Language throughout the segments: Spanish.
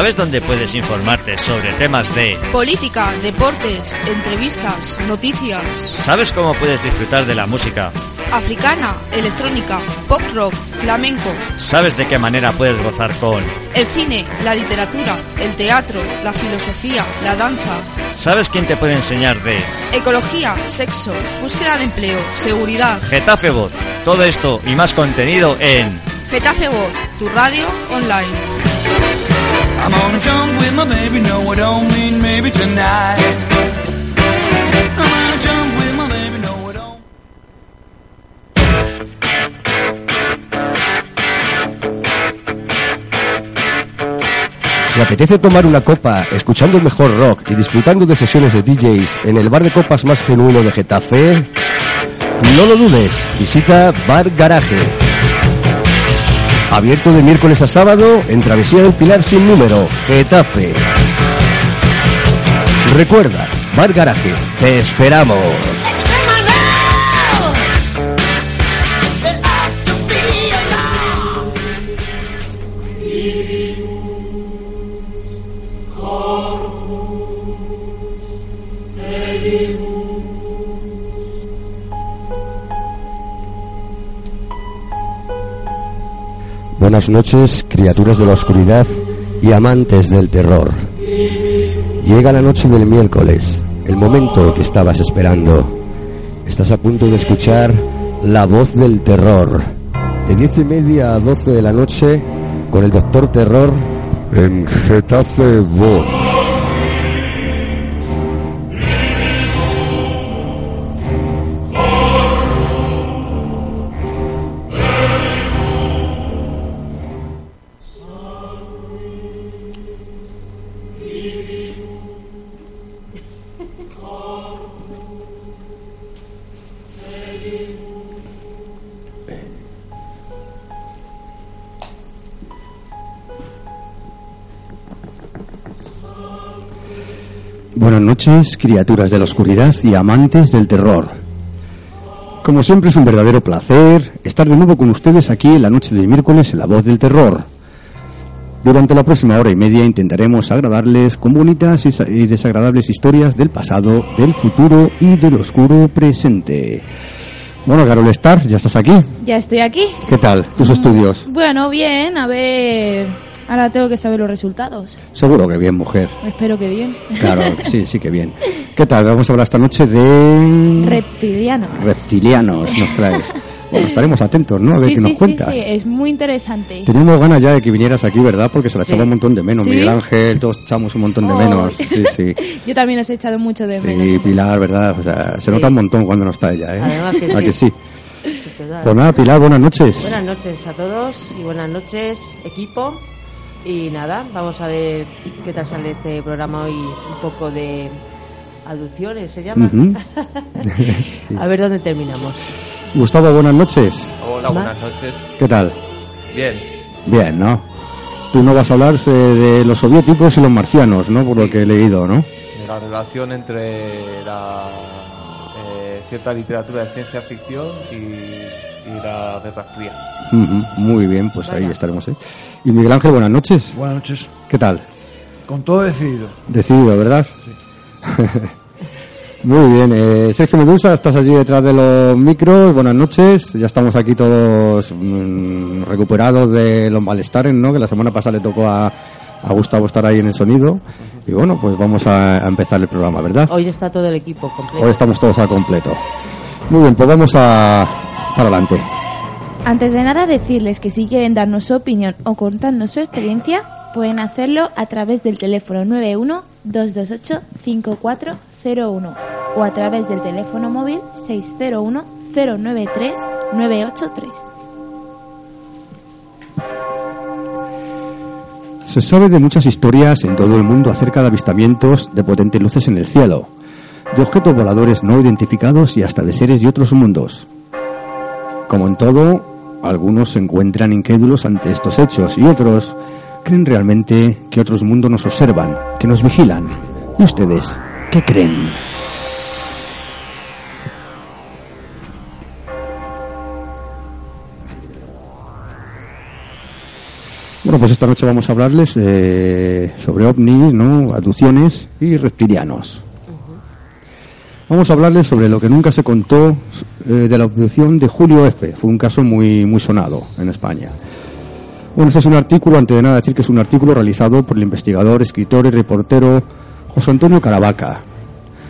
¿Sabes dónde puedes informarte sobre temas de política, deportes, entrevistas, noticias? ¿Sabes cómo puedes disfrutar de la música? Africana, electrónica, pop rock, flamenco. ¿Sabes de qué manera puedes gozar con el cine, la literatura, el teatro, la filosofía, la danza? ¿Sabes quién te puede enseñar de ecología, sexo, búsqueda de empleo, seguridad? Getafe Voz. Todo esto y más contenido en Getafe Voz, tu radio online. I'm gonna jump with my baby, no I don't mean maybe tonight. ¿Te apetece tomar una copa, escuchando el mejor rock y disfrutando de sesiones de DJs en el bar de copas más genuino de Getafe? No lo dudes, visita Bar Garaje Abierto de miércoles a sábado en Travesía del Pilar sin número, Getafe. Recuerda, Bar Garaje, te esperamos. Buenas noches, criaturas de la oscuridad y amantes del terror. Llega la noche del miércoles, el momento que estabas esperando. Estás a punto de escuchar La Voz del Terror, de diez y media a doce de la noche, con el Doctor Terror en Getafe Voz. Noches, criaturas de la oscuridad y amantes del terror. Como siempre es un verdadero placer estar de nuevo con ustedes aquí en la noche del miércoles en La Voz del Terror. Durante la próxima hora y media intentaremos agradarles con bonitas y desagradables historias del pasado, del futuro y del oscuro presente. Bueno, Carol Star, ¿ya estás aquí? Ya estoy aquí. ¿Qué tal tus mm, estudios? Bueno, bien, a ver Ahora tengo que saber los resultados. Seguro que bien, mujer. Espero que bien. Claro, sí, sí que bien. ¿Qué tal? Vamos a hablar esta noche de... Reptilianos. Reptilianos nos traes. Bueno, estaremos atentos, ¿no? A ver qué nos cuentas. Sí, sí, es muy interesante. Teníamos ganas ya de que vinieras aquí, ¿verdad? Porque se la echaba un montón de menos. Miguel Ángel, todos echamos un montón de menos. Sí, sí. Yo también os he echado mucho de menos. Sí, Pilar, ¿verdad? O sea, se nota un montón cuando no está ella, ¿eh? Además que, ¿A que sí? Pues nada, Pilar, buenas noches. Buenas noches a todos y buenas noches, equipo. Y nada, vamos a ver qué tal sale este programa hoy, un poco de aducciones se llama. A ver dónde terminamos. Gustavo, buenas noches. Hola, buenas noches. ¿Qué tal? Bien. Bien, ¿no? Tú no vas a hablar de los soviéticos y los marcianos, ¿no? Por lo que he leído, ¿no? De la relación entre la eh, cierta literatura de ciencia ficción y, la guerra fría. Muy bien, pues ahí estaremos. ¿eh? Y Miguel Ángel, buenas noches. Buenas noches. ¿Qué tal? Con todo decidido. Decidido, ¿verdad? Sí. Muy bien, eh, Sergio Medusa, estás allí detrás de los micros, buenas noches, ya estamos aquí todos mm, recuperados de los malestares, ¿no? Que la semana pasada le tocó a, a Gustavo estar ahí en el sonido y bueno, pues vamos a, empezar el programa, ¿verdad? Hoy está todo el equipo completo. Hoy estamos todos al completo. Muy bien, pues vamos a para adelante. Antes de nada, decirles que si quieren darnos su opinión o contarnos su experiencia, pueden hacerlo a través del teléfono 91-228-5401 o a través del teléfono móvil 601-093-983. Se sabe de muchas historias en todo el mundo acerca de avistamientos de potentes luces en el cielo, de objetos voladores no identificados y hasta de seres de otros mundos. Como en todo, algunos se encuentran incrédulos ante estos hechos y otros creen realmente que otros mundos nos observan, que nos vigilan. ¿Y ustedes qué creen? Bueno, pues esta noche vamos a hablarles eh, sobre ovnis, ¿no? Abducciones y reptilianos. Vamos a hablarles sobre lo que nunca se contó eh, de la abducción de Julio F. Fue un caso muy, muy sonado en España. Bueno, este es un artículo, antes de nada decir que es un artículo realizado por el investigador, escritor y reportero José Antonio Caravaca.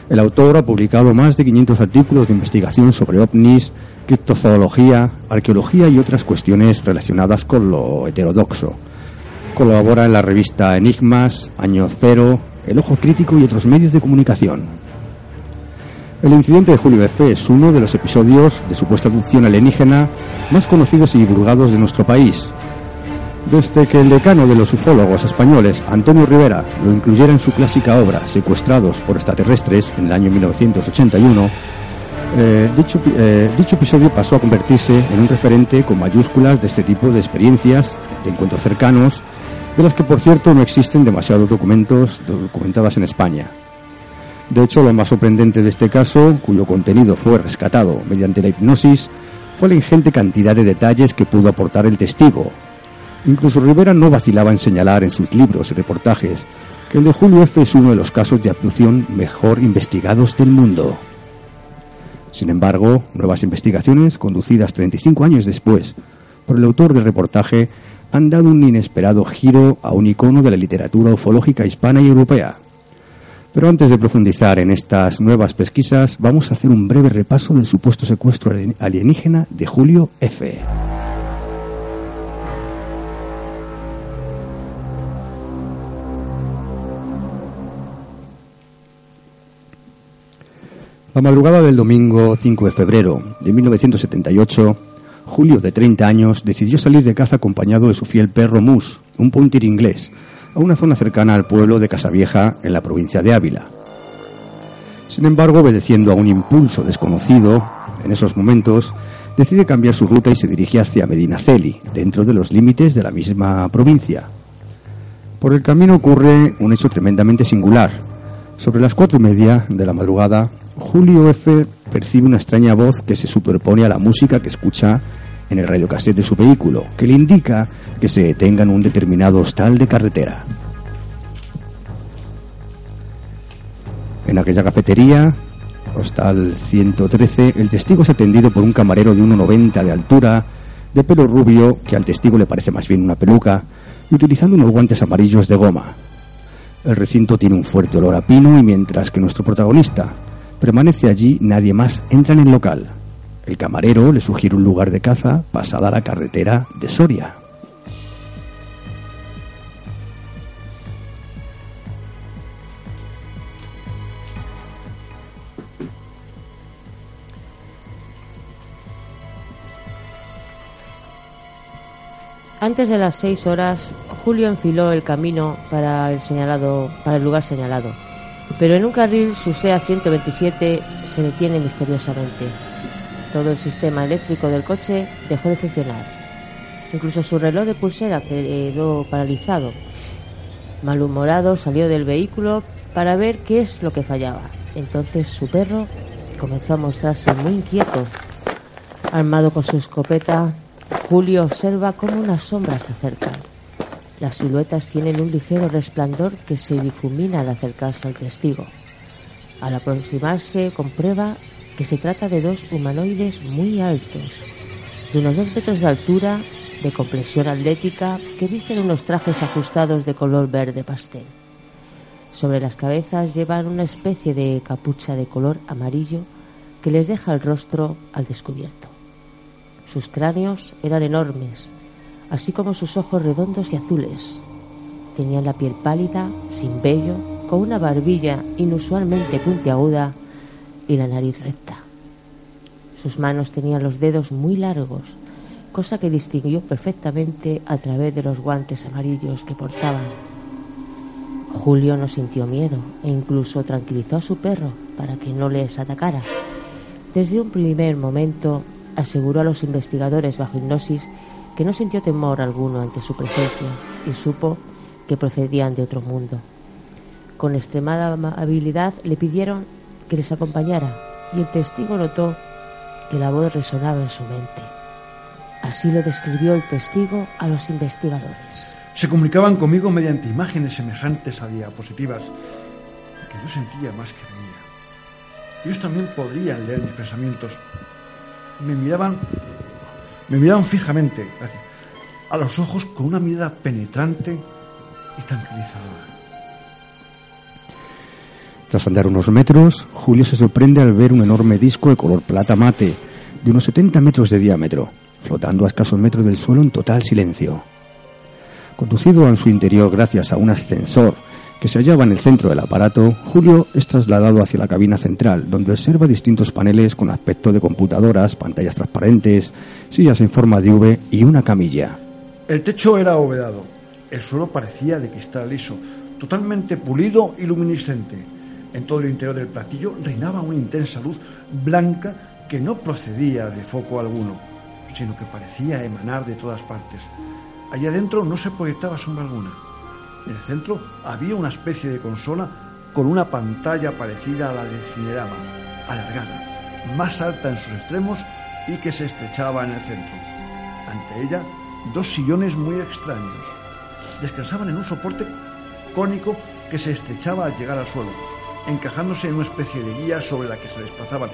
El autor ha publicado más de 500 artículos de investigación sobre ovnis, criptozoología, arqueología y otras cuestiones relacionadas con lo heterodoxo. Colabora en la revista Enigmas, Año Cero, El Ojo Crítico y otros medios de comunicación. El incidente de Julio F. es uno de los episodios de supuesta abducción alienígena más conocidos y divulgados de nuestro país. Desde que el decano de los ufólogos españoles, Antonio Rivera, lo incluyera en su clásica obra Secuestrados por extraterrestres en el año 1981, eh, dicho, eh, dicho episodio pasó a convertirse en un referente con mayúsculas de este tipo de experiencias, de encuentros cercanos, de las que por cierto no existen demasiados documentos documentadas en España. De hecho, lo más sorprendente de este caso, cuyo contenido fue rescatado mediante la hipnosis, fue la ingente cantidad de detalles que pudo aportar el testigo. Incluso Rivera no vacilaba en señalar en sus libros y reportajes que el de Julio F. es uno de los casos de abducción mejor investigados del mundo. Sin embargo, nuevas investigaciones, conducidas 35 años después por el autor del reportaje, han dado un inesperado giro a un icono de la literatura ufológica hispana y europea. Pero antes de profundizar en estas nuevas pesquisas, vamos a hacer un breve repaso del supuesto secuestro alienígena de Julio F. La madrugada del domingo 5 de febrero de 1978, Julio, de 30 años, decidió salir de caza acompañado de su fiel perro Mus, un pointer inglés, a una zona cercana al pueblo de Casavieja, en la provincia de Ávila. Sin embargo, obedeciendo a un impulso desconocido, en esos momentos, decide cambiar su ruta y se dirige hacia Medinaceli, dentro de los límites de la misma provincia. Por el camino ocurre un hecho tremendamente singular. Sobre las cuatro y media de la madrugada, Julio F. percibe una extraña voz que se superpone a la música que escucha en el radiocassette de su vehículo, que le indica que se detenga en un determinado hostal de carretera. En aquella cafetería, hostal 113, el testigo es atendido por un camarero de 1,90 de altura, de pelo rubio, que al testigo le parece más bien una peluca, y utilizando unos guantes amarillos de goma. El recinto tiene un fuerte olor a pino y mientras que nuestro protagonista permanece allí, nadie más entra en el local. El camarero le sugiere un lugar de caza pasada la carretera de Soria. Antes de las seis horas, Julio enfiló el camino para el señalado, para el lugar señalado. Pero en un carril su SEA 127 se detiene misteriosamente. Todo el sistema eléctrico del coche dejó de funcionar. Incluso su reloj de pulsera quedó paralizado. Malhumorado salió del vehículo para ver qué es lo que fallaba. Entonces su perro comenzó a mostrarse muy inquieto. Armado con su escopeta, Julio observa cómo unas sombras se acercan. Las siluetas tienen un ligero resplandor que se difumina al acercarse al testigo. Al aproximarse comprueba que se trata de dos humanoides muy altos, de unos dos metros de altura, de complexión atlética, que visten unos trajes ajustados de color verde pastel. Sobre las cabezas llevan una especie de capucha de color amarillo que les deja el rostro al descubierto. Sus cráneos eran enormes, así como sus ojos redondos y azules. Tenían la piel pálida, sin vello, con una barbilla inusualmente puntiaguda y la nariz recta. Sus manos tenían los dedos muy largos, cosa que distinguió perfectamente a través de los guantes amarillos que portaban. Julio no sintió miedo e incluso tranquilizó a su perro para que no les atacara. Desde un primer momento aseguró a los investigadores bajo hipnosis que no sintió temor alguno ante su presencia y supo que procedían de otro mundo. Con extremada amabilidad le pidieron que les acompañara y el testigo notó que la voz resonaba en su mente. Así lo describió el testigo a los investigadores. Se comunicaban conmigo mediante imágenes semejantes a diapositivas que yo sentía más que veía. Ellos también podrían leer mis pensamientos. Me miraban, me miraban fijamente, a los ojos con una mirada penetrante y tranquilizadora. Tras andar unos metros, Julio se sorprende al ver un enorme disco de color plata mate, de unos 70 metros de diámetro, flotando a escasos metros del suelo en total silencio. Conducido en su interior gracias a un ascensor que se hallaba en el centro del aparato, Julio es trasladado hacia la cabina central, donde observa distintos paneles con aspecto de computadoras, pantallas transparentes, sillas en forma de V y una camilla. El techo era abovedado. El suelo parecía de cristal liso, totalmente pulido y luminiscente. En todo el interior del platillo reinaba una intensa luz blanca que no procedía de foco alguno, sino que parecía emanar de todas partes. Allí adentro no se proyectaba sombra alguna. En el centro había una especie de consola con una pantalla parecida a la de Cinerama, alargada, más alta en sus extremos y que se estrechaba en el centro. Ante ella, dos sillones muy extraños. Descansaban en un soporte cónico que se estrechaba al llegar al suelo, encajándose en una especie de guía sobre la que se desplazaban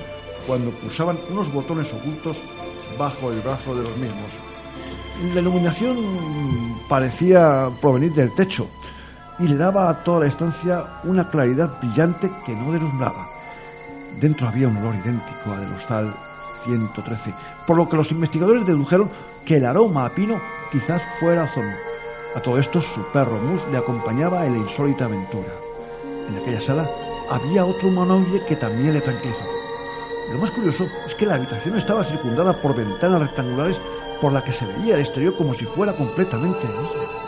cuando pulsaban unos botones ocultos bajo el brazo de los mismos. La iluminación parecía provenir del techo y le daba a toda la estancia una claridad brillante que no deslumbraba. Dentro había un olor idéntico al del hostal 113, por lo que los investigadores dedujeron que el aroma a pino quizás fuera ozono. A todo esto su perro Mus le acompañaba en la insólita aventura. En aquella sala había otro humanoide que también le tranquilizaba. Lo más curioso es que la habitación estaba circundada por ventanas rectangulares por la que se veía el exterior como si fuera completamente lisa.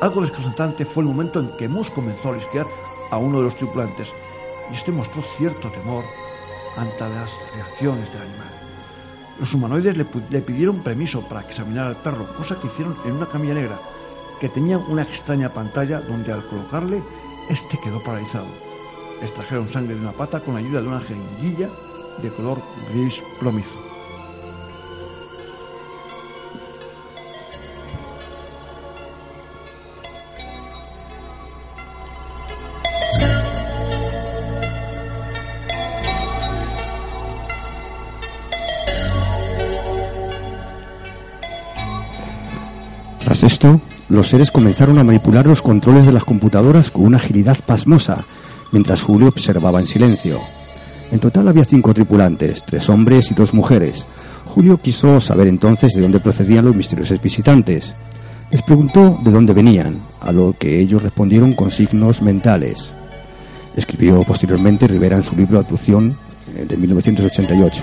Algo desconcertante fue el momento en que Mus comenzó a risquear a uno de los tripulantes y este mostró cierto temor ante las reacciones del animal. Los humanoides le, le, pidieron permiso para examinar al perro, cosa que hicieron en una camilla negra que tenía una extraña pantalla donde al colocarle este quedó paralizado. Extrajeron sangre de una pata con ayuda de una jeringuilla de color gris plomizo. Tras esto, los seres comenzaron a manipular los controles de las computadoras con una agilidad pasmosa, mientras Julio observaba en silencio. En total había cinco tripulantes, tres hombres y dos mujeres. Julio quiso saber entonces de dónde procedían los misteriosos visitantes. Les preguntó de dónde venían, a lo que ellos respondieron con signos mentales. Escribió posteriormente Rivera en su libro Abducción eh, de 1988.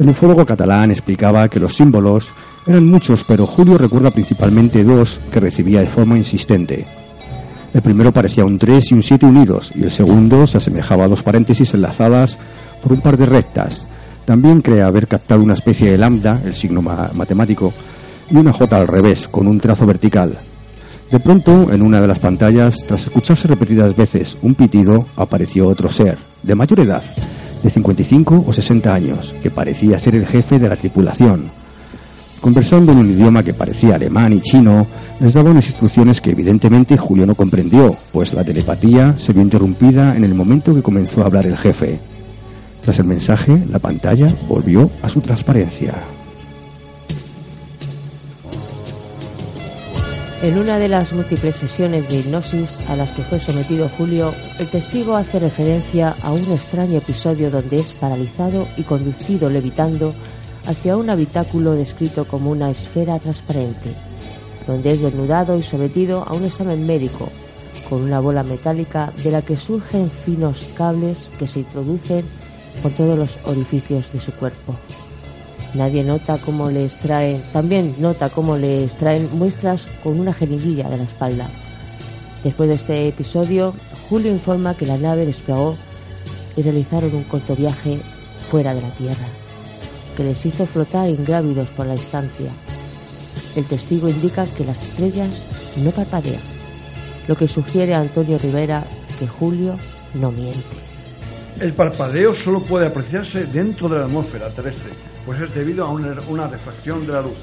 El ufólogo catalán explicaba que los símbolos eran muchos, pero Julio recuerda principalmente dos que recibía de forma insistente. El primero parecía un 3 y un 7 unidos, y el segundo se asemejaba a dos paréntesis enlazadas por un par de rectas. También cree haber captado una especie de lambda, el signo ma matemático, y una J al revés, con un trazo vertical. De pronto, en una de las pantallas, tras escucharse repetidas veces un pitido, apareció otro ser, de mayor edad, de 55 o 60 años, que parecía ser el jefe de la tripulación. Conversando en un idioma que parecía alemán y chino, les daba unas instrucciones que evidentemente Julio no comprendió, pues la telepatía se vio interrumpida en el momento que comenzó a hablar el jefe. Tras el mensaje, la pantalla volvió a su transparencia. En una de las múltiples sesiones de hipnosis a las que fue sometido Julio, el testigo hace referencia a un extraño episodio donde es paralizado y conducido levitando hacia un habitáculo descrito como una esfera transparente, donde es desnudado y sometido a un examen médico con una bola metálica de la que surgen finos cables que se introducen por todos los orificios de su cuerpo. Nadie nota cómo le extraen, también nota cómo le extraen muestras con una jeringuilla de la espalda. Después de este episodio, Julio informa que la nave despegó y realizaron un corto viaje fuera de la Tierra, que les hizo flotar ingrávidos por la estancia. El testigo indica que las estrellas no parpadean, lo que sugiere a Antonio Rivera que Julio no miente. El parpadeo solo puede apreciarse dentro de la atmósfera terrestre, pues es debido a una, una refracción de la luz.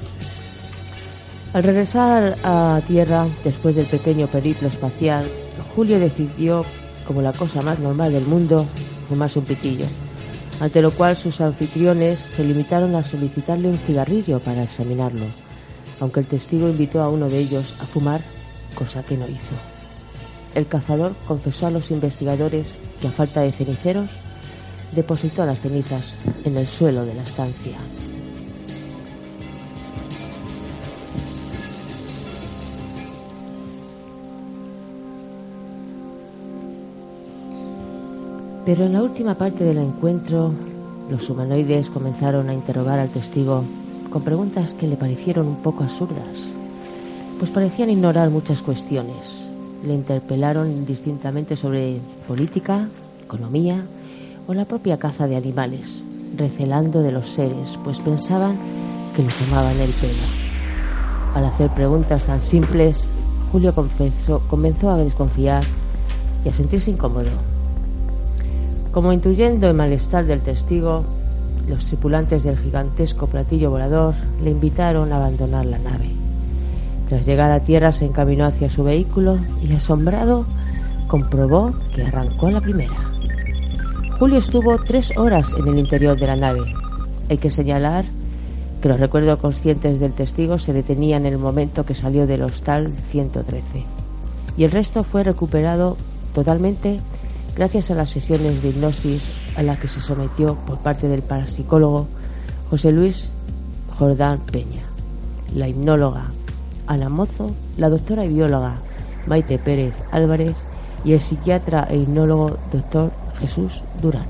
Al regresar a Tierra, después del pequeño periplo espacial, Julio decidió, como la cosa más normal del mundo, fumarse un pitillo, ante lo cual sus anfitriones se limitaron a solicitarle un cigarrillo para examinarlo, aunque el testigo invitó a uno de ellos a fumar, cosa que no hizo. El cazador confesó a los investigadores que a falta de ceniceros, depositó las cenizas en el suelo de la estancia. Pero en la última parte del encuentro, los humanoides comenzaron a interrogar al testigo con preguntas que le parecieron un poco absurdas, pues parecían ignorar muchas cuestiones. Le interpelaron indistintamente sobre política, economía o la propia caza de animales, recelando de los seres, pues pensaban que les tomaban el pelo. Al hacer preguntas tan simples, Julio confesó, comenzó a desconfiar y a sentirse incómodo. Como intuyendo el malestar del testigo, los tripulantes del gigantesco platillo volador le invitaron a abandonar la nave. Tras llegar a tierra se encaminó hacia su vehículo y asombrado comprobó que arrancó la primera. Julio estuvo tres horas en el interior de la nave. Hay que señalar que los recuerdos conscientes del testigo se detenían en el momento que salió del hostal 113 y el resto fue recuperado totalmente gracias a las sesiones de hipnosis a las que se sometió por parte del parapsicólogo José Luis Jordán Peña, la hipnóloga Ana Mozo, la doctora y bióloga Maite Pérez Álvarez y el psiquiatra e hipnólogo doctor Jesús Durán.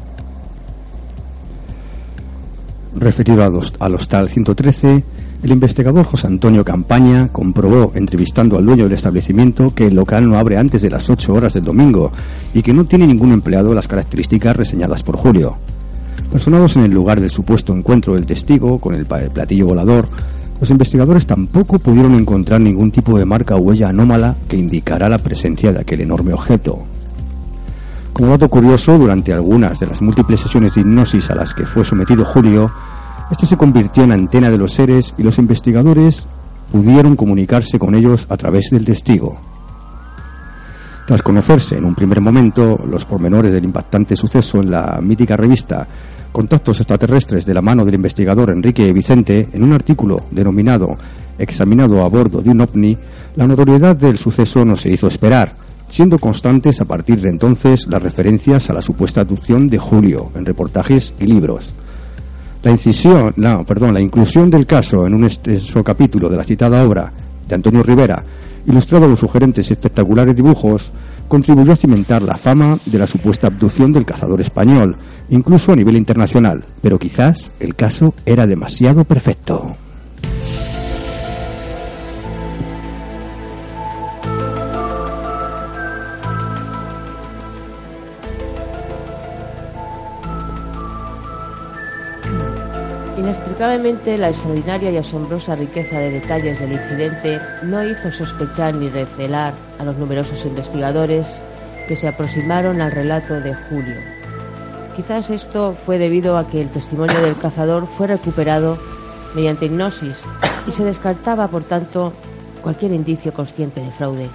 Referido al hostal 113, el investigador José Antonio Campaña comprobó, entrevistando al dueño del establecimiento, que el local no abre antes de las 8 horas del domingo y que no tiene ningún empleado las características reseñadas por Julio. Personados en el lugar del supuesto encuentro del testigo con el platillo volador, los investigadores tampoco pudieron encontrar ningún tipo de marca o huella anómala que indicara la presencia de aquel enorme objeto. Como dato curioso, durante algunas de las múltiples sesiones de hipnosis a las que fue sometido Julio, este se convirtió en antena de los seres y los investigadores pudieron comunicarse con ellos a través del testigo. Tras conocerse en un primer momento los pormenores del impactante suceso en la mítica revista Contactos extraterrestres de la mano del investigador Enrique Vicente, en un artículo denominado Examinado a bordo de un ovni, la notoriedad del suceso no se hizo esperar, siendo constantes a partir de entonces las referencias a la supuesta abducción de Julio en reportajes y libros. La incisión, no, perdón, la inclusión del caso en un extenso capítulo de la citada obra de Antonio Rivera, ilustrado los sugerentes y espectaculares dibujos, contribuyó a cimentar la fama de la supuesta abducción del cazador español, incluso a nivel internacional, pero quizás el caso era demasiado perfecto. Inexplicablemente, la extraordinaria y asombrosa riqueza de detalles del incidente no hizo sospechar ni recelar a los numerosos investigadores que se aproximaron al relato de Julio. Quizás esto fue debido a que el testimonio del cazador fue recuperado mediante hipnosis y se descartaba, por tanto, cualquier indicio consciente de fraude.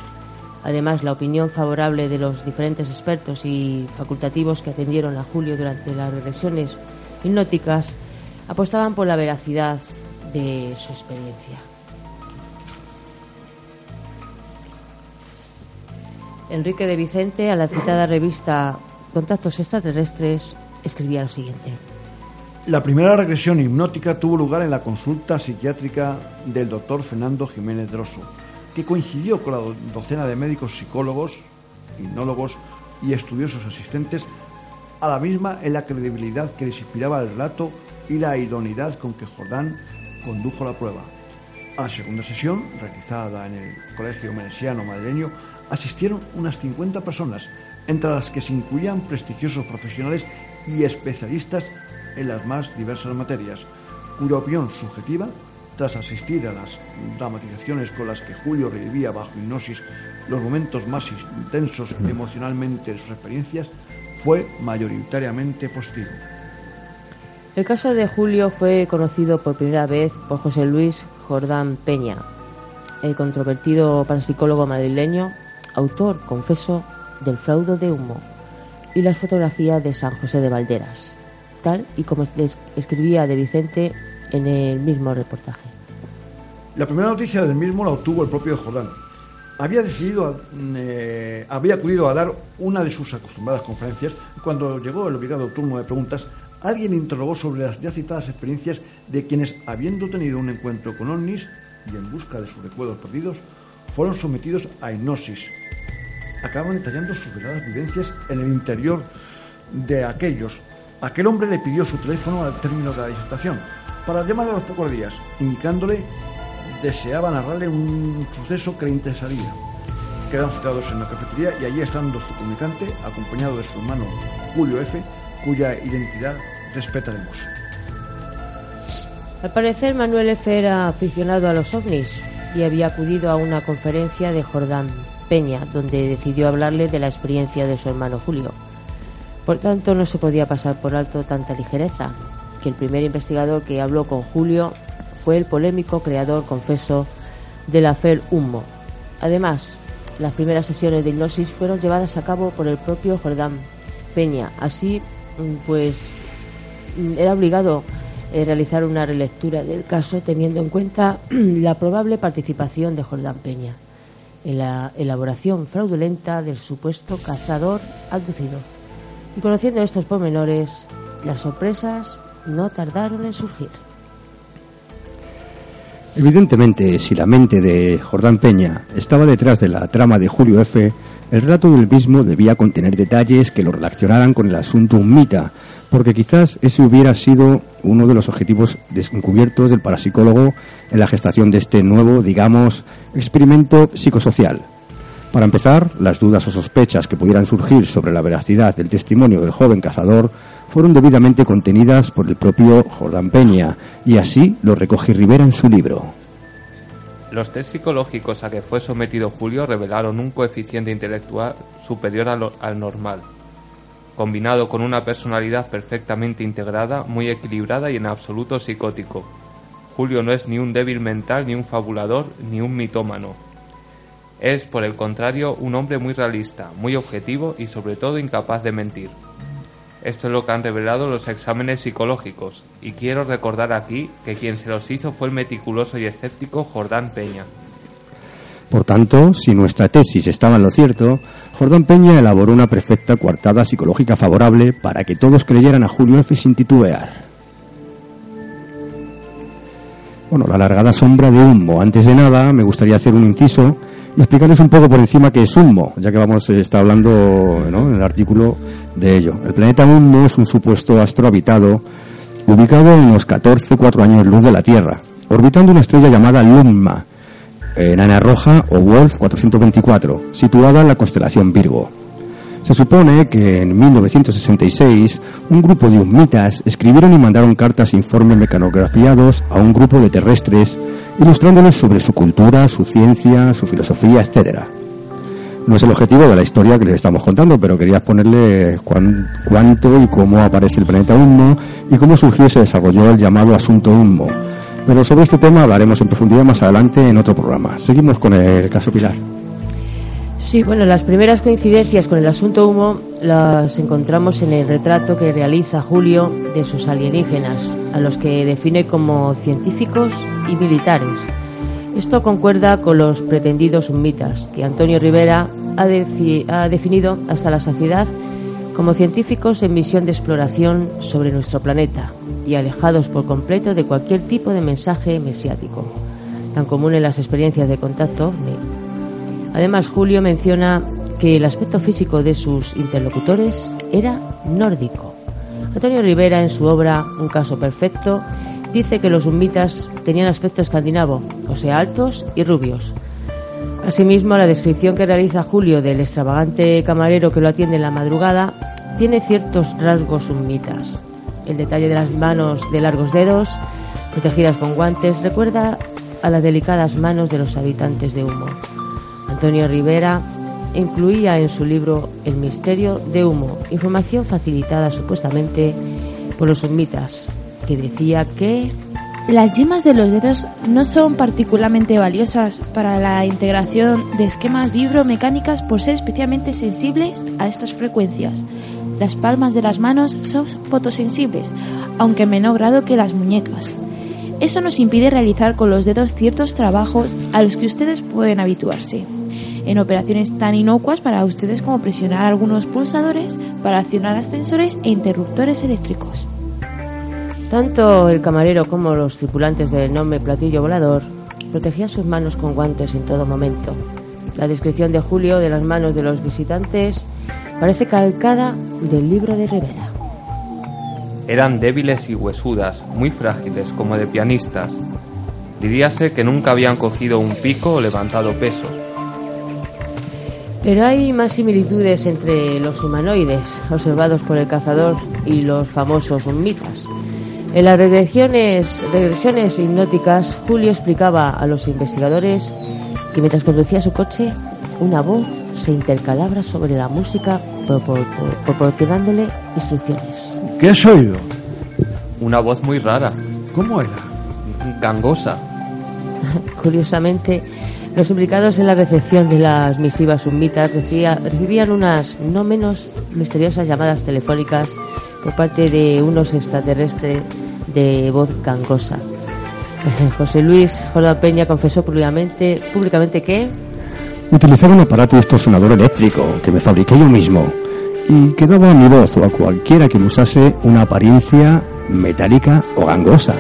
Además, la opinión favorable de los diferentes expertos y facultativos que atendieron a Julio durante las regresiones hipnóticas apostaban por la veracidad de su experiencia. Enrique de Vicente, a la citada revista Contactos Extraterrestres, escribía lo siguiente. La primera regresión hipnótica tuvo lugar en la consulta psiquiátrica del doctor Fernando Jiménez Droso, que coincidió con la docena de médicos psicólogos, hipnólogos y estudiosos asistentes a la misma en la credibilidad que les inspiraba el relato y la idoneidad con que Jordán condujo la prueba. A la segunda sesión, realizada en el Colegio Menesiano Madrileño, asistieron unas 50 personas, entre las que se incluían prestigiosos profesionales y especialistas en las más diversas materias, cuya opinión subjetiva, tras asistir a las dramatizaciones con las que Julio revivía bajo hipnosis los momentos más intensos emocionalmente de sus experiencias, fue mayoritariamente positivo. El caso de Julio fue conocido por primera vez por José Luis Jordán Peña, el controvertido parapsicólogo madrileño, autor, confeso, del fraude de humo y las fotografías de San José de Valderas, tal y como es- escribía de Vicente en el mismo reportaje. La primera noticia del mismo la obtuvo el propio Jordán. Había decidido, a- eh, había acudido a dar una de sus acostumbradas conferencias cuando llegó el obligado turno de preguntas, alguien interrogó sobre las ya citadas experiencias de quienes, habiendo tenido un encuentro con ovnis y en busca de sus recuerdos perdidos, fueron sometidos a hipnosis. Acaban detallando sus veladas vivencias en el interior de aquellos. Aquel hombre le pidió su teléfono al término de la disertación para llamarle a los pocos días, indicándole deseaba narrarle un suceso que le interesaría. Quedan citados en la cafetería y allí estando su comunicante, acompañado de su hermano Julio F., cuya identidad respetaremos. Al parecer, Manuel F. era aficionado a los ovnis y había acudido a una conferencia de Jordán Peña, donde decidió hablarle de la experiencia de su hermano Julio. Por tanto, no se podía pasar por alto tanta ligereza, que el primer investigador que habló con Julio fue el polémico creador confeso de la FER Humo. Además, las primeras sesiones de hipnosis fueron llevadas a cabo por el propio Jordán Peña. Así, pues, mm, era obligado eh, realizar una relectura del caso teniendo en cuenta la probable participación de Jordán Peña en la elaboración fraudulenta del supuesto cazador abducido. Y conociendo estos pormenores, las sorpresas no tardaron en surgir. Evidentemente, si la mente de Jordán Peña estaba detrás de la trama de Julio F., el relato del mismo debía contener detalles que lo relacionaran con el asunto Humita, porque quizás ese hubiera sido uno de los objetivos descubiertos del parapsicólogo en la gestación de este nuevo, digamos, experimento psicosocial. Para empezar, las dudas o sospechas que pudieran surgir sobre la veracidad del testimonio del joven cazador fueron debidamente contenidas por el propio Jordán Peña, y así lo recoge Rivera en su libro. Los test psicológicos a que fue sometido Julio revelaron un coeficiente intelectual superior a lo- al normal, combinado con una personalidad perfectamente integrada, muy equilibrada y en absoluto psicótico. Julio no es ni un débil mental, ni un fabulador, ni un mitómano. Es, por el contrario, un hombre muy realista, muy objetivo y sobre todo incapaz de mentir. Esto es lo que han revelado los exámenes psicológicos, y quiero recordar aquí que quien se los hizo fue el meticuloso y escéptico Jordán Peña. Por tanto, si nuestra tesis estaba en lo cierto, Jordán Peña elaboró una perfecta coartada psicológica favorable para que todos creyeran a Julio F. sin titubear. Bueno, la alargada sombra de humo. Antes de nada, me gustaría hacer un inciso y explicarles un poco por encima qué es humo, ya que vamos a estar hablando en el artículo de ello. El planeta Humo es un supuesto astro habitado ubicado a unos 14 4 años luz de la Tierra, orbitando una estrella llamada Lumma, enana roja o Wolf 424, situada en la constelación Virgo. Se supone que en 1966 un grupo de humitas escribieron y mandaron cartas e informes mecanografiados a un grupo de terrestres ilustrándoles sobre su cultura, su ciencia, su filosofía, etcétera. No es el objetivo de la historia que les estamos contando, pero quería ponerle cuán- cuánto y cómo aparece el planeta Humo y cómo surgió y se desarrolló el llamado asunto Humo. Pero sobre este tema hablaremos en profundidad más adelante en otro programa. Seguimos con el caso Pilar. Sí, bueno, las primeras coincidencias con el asunto humo las encontramos en el retrato que realiza Julio de sus alienígenas, a los que define como científicos y militares. Esto concuerda con los pretendidos humitas, que Antonio Rivera ha, defi- ha definido hasta la saciedad como científicos en misión de exploración sobre nuestro planeta y alejados por completo de cualquier tipo de mensaje mesiático, tan común en las experiencias de contacto. Además, Julio menciona que el aspecto físico de sus interlocutores era nórdico. Antonio Rivera, en su obra Un caso perfecto, dice que los humitas tenían aspecto escandinavo, o sea, altos y rubios. Asimismo, la descripción que realiza Julio del extravagante camarero que lo atiende en la madrugada tiene ciertos rasgos humitas. El detalle de las manos de largos dedos, protegidas con guantes, recuerda a las delicadas manos de los habitantes de Humo. Antonio Rivera incluía en su libro El misterio de humo, información facilitada supuestamente por los humitas, que decía que Las yemas de los dedos no son particularmente valiosas para la integración de esquemas vibromecánicas por ser especialmente sensibles a estas frecuencias. Las palmas de las manos son fotosensibles, aunque en menor grado que las muñecas. Eso nos impide realizar con los dedos ciertos trabajos a los que ustedes pueden habituarse. En operaciones tan inocuas para ustedes como presionar algunos pulsadores para accionar ascensores e interruptores eléctricos. Tanto el camarero como los tripulantes del enorme platillo volador protegían sus manos con guantes en todo momento. La descripción de Julio de las manos de los visitantes parece calcada del libro de Rivera. Eran débiles y huesudas, muy frágiles, como de pianistas. Diríase que nunca habían cogido un pico o levantado peso. Pero hay más similitudes entre los humanoides observados por el cazador y los famosos humitas. En las regresiones, regresiones hipnóticas, Julio explicaba a los investigadores que mientras conducía su coche, una voz se intercalabra sobre la música propor- proporcionándole instrucciones. ¿Qué has oído? Una voz muy rara, ¿Cómo era? gangosa. Curiosamente, los implicados en la recepción de las misivas sumitas recibía- recibían unas no menos misteriosas llamadas telefónicas por parte de unos extraterrestres de voz gangosa. José Luis Jordán Peña confesó públicamente, que Utilizar un aparato distorsionador eléctrico que me fabriqué yo mismo y que daba a mi voz o a cualquiera que usase una apariencia metálica o gangosa.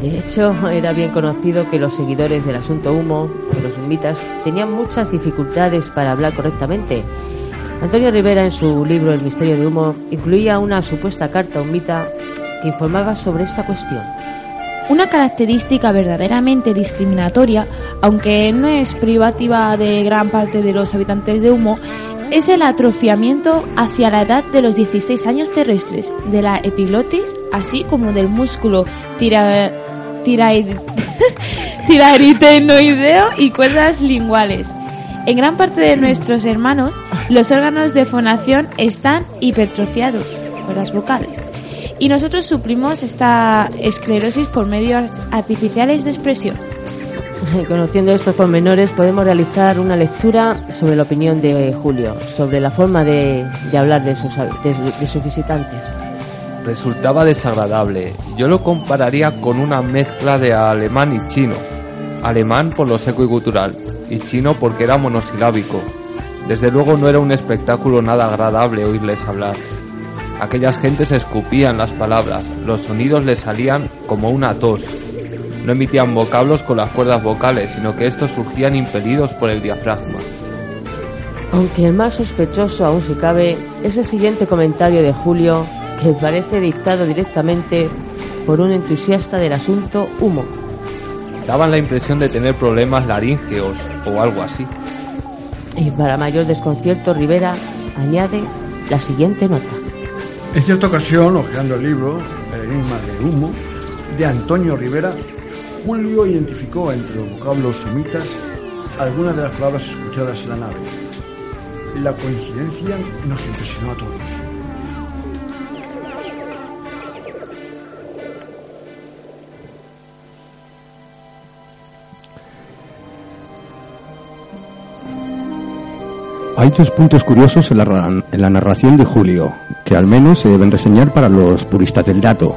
De hecho, era bien conocido que los seguidores del asunto humo, de los humitas, tenían muchas dificultades para hablar correctamente. Antonio Rivera, en su libro El misterio de humo, incluía una supuesta carta humita que informaba sobre esta cuestión. Una característica verdaderamente discriminatoria, aunque no es privativa de gran parte de los habitantes de Humo, es el atrofiamiento hacia la edad de los 16 años terrestres de la epiglotis, así como del músculo tira, tiraritenoideo y cuerdas linguales. En gran parte de nuestros hermanos, los órganos de fonación están hipertrofiados, cuerdas vocales, y nosotros suplimos esta esclerosis por medios artificiales de expresión. Conociendo estos pormenores, podemos realizar una lectura sobre la opinión de Julio, sobre la forma de, de hablar de sus, de, de sus visitantes. Resultaba desagradable. Yo lo compararía con una mezcla de alemán y chino. Alemán por lo seco y gutural, y chino porque era monosilábico. Desde luego no era un espectáculo nada agradable oírles hablar. Aquellas gentes escupían las palabras, los sonidos les salían como una tos. No emitían vocablos con las cuerdas vocales, sino que estos surgían impelidos por el diafragma. Aunque el más sospechoso, aún si cabe, es el siguiente comentario de Julio, que parece dictado directamente por un entusiasta del asunto humo. Daban la impresión de tener problemas laríngeos o algo así. Y para mayor desconcierto, Rivera añade la siguiente nota. En cierta ocasión, hojeando el libro El enigma de humo de Antonio Rivera, Julio identificó entre los vocablos sumitas algunas de las palabras escuchadas en la nave. La coincidencia nos impresionó a todos. Hay dos puntos curiosos en la, en la narración de Julio, que al menos se deben reseñar para los puristas del dato.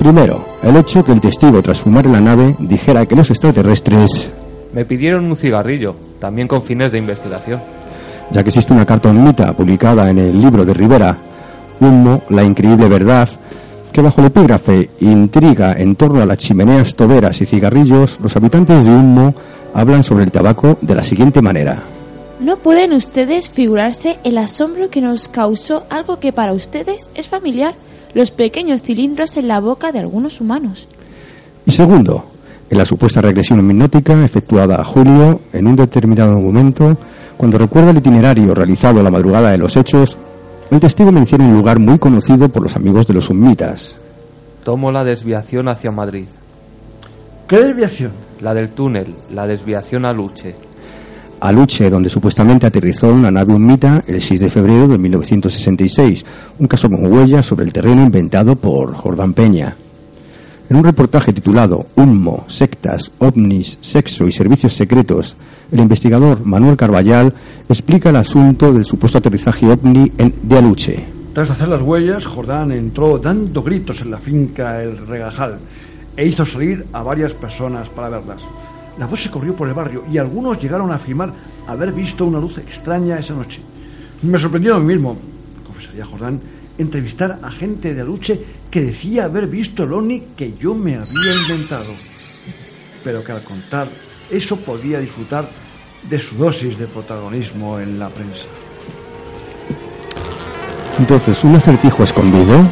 Primero, el hecho que el testigo, tras fumar en la nave, dijera que los extraterrestres, Me pidieron un cigarrillo, también con fines de investigación. ya que existe una carta omnita publicada en el libro de Rivera, Humo, la increíble verdad, que bajo el epígrafe Intriga en torno a las chimeneas toberas y cigarrillos, los habitantes de Humo hablan sobre el tabaco de la siguiente manera. No pueden ustedes figurarse el asombro que nos causó algo que para ustedes es familiar, los pequeños cilindros en la boca de algunos humanos. Y segundo, en la supuesta regresión hipnótica efectuada a Julio en un determinado momento, cuando recuerda el itinerario realizado la madrugada de los hechos, el testigo menciona un lugar muy conocido por los amigos de los summitas. Tomo la desviación hacia Madrid. ¿Qué desviación? La del túnel, la desviación a Luche. Aluche, donde supuestamente aterrizó una nave humita el 6 de febrero de 1966, un caso con huellas sobre el terreno inventado por Jordán Peña. En un reportaje titulado Unmo, sectas, ovnis, sexo y servicios secretos, el investigador Manuel Carballal explica el asunto del supuesto aterrizaje ovni en de Aluche. Tras hacer las huellas, Jordán entró dando gritos en la finca El Regajal e hizo salir a varias personas para verlas. La voz se corrió por el barrio y algunos llegaron a afirmar haber visto una luz extraña esa noche. Me sorprendió a mí mismo, confesaría Jordán, entrevistar a gente de Aluche que decía haber visto el ovni que yo me había inventado, pero que al contar eso podía disfrutar de su dosis de protagonismo en la prensa. Entonces, ¿un acertijo escondido?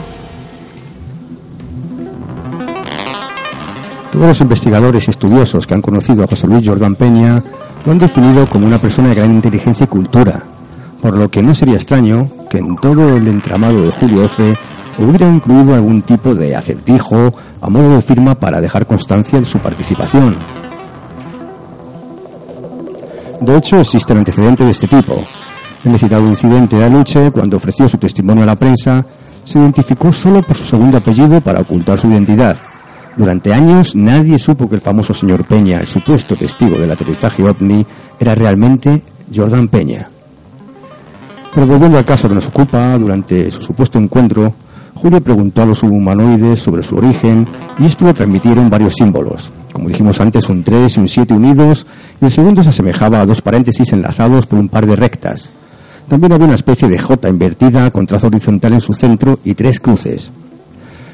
Todos los investigadores y estudiosos que han conocido a José Luis Jordán Peña lo han definido como una persona de gran inteligencia y cultura, por lo que no sería extraño que en todo el entramado de Julio F hubiera incluido algún tipo de acertijo a modo de firma para dejar constancia de su participación. De hecho, existen antecedentes de este tipo. En el citado incidente de Aluche, cuando ofreció su testimonio a la prensa, se identificó solo por su segundo apellido para ocultar su identidad. Durante años nadie supo que el famoso señor Peña, el supuesto testigo del aterrizaje ovni, era realmente Jordan Peña. Pero volviendo al caso que nos ocupa, durante su supuesto encuentro, Julio preguntó a los humanoides sobre su origen y esto le transmitieron varios símbolos. Como dijimos antes, un 3 y un 7 unidos, y el segundo se asemejaba a dos paréntesis enlazados por un par de rectas. También había una especie de J invertida con trazo horizontal en su centro y tres cruces.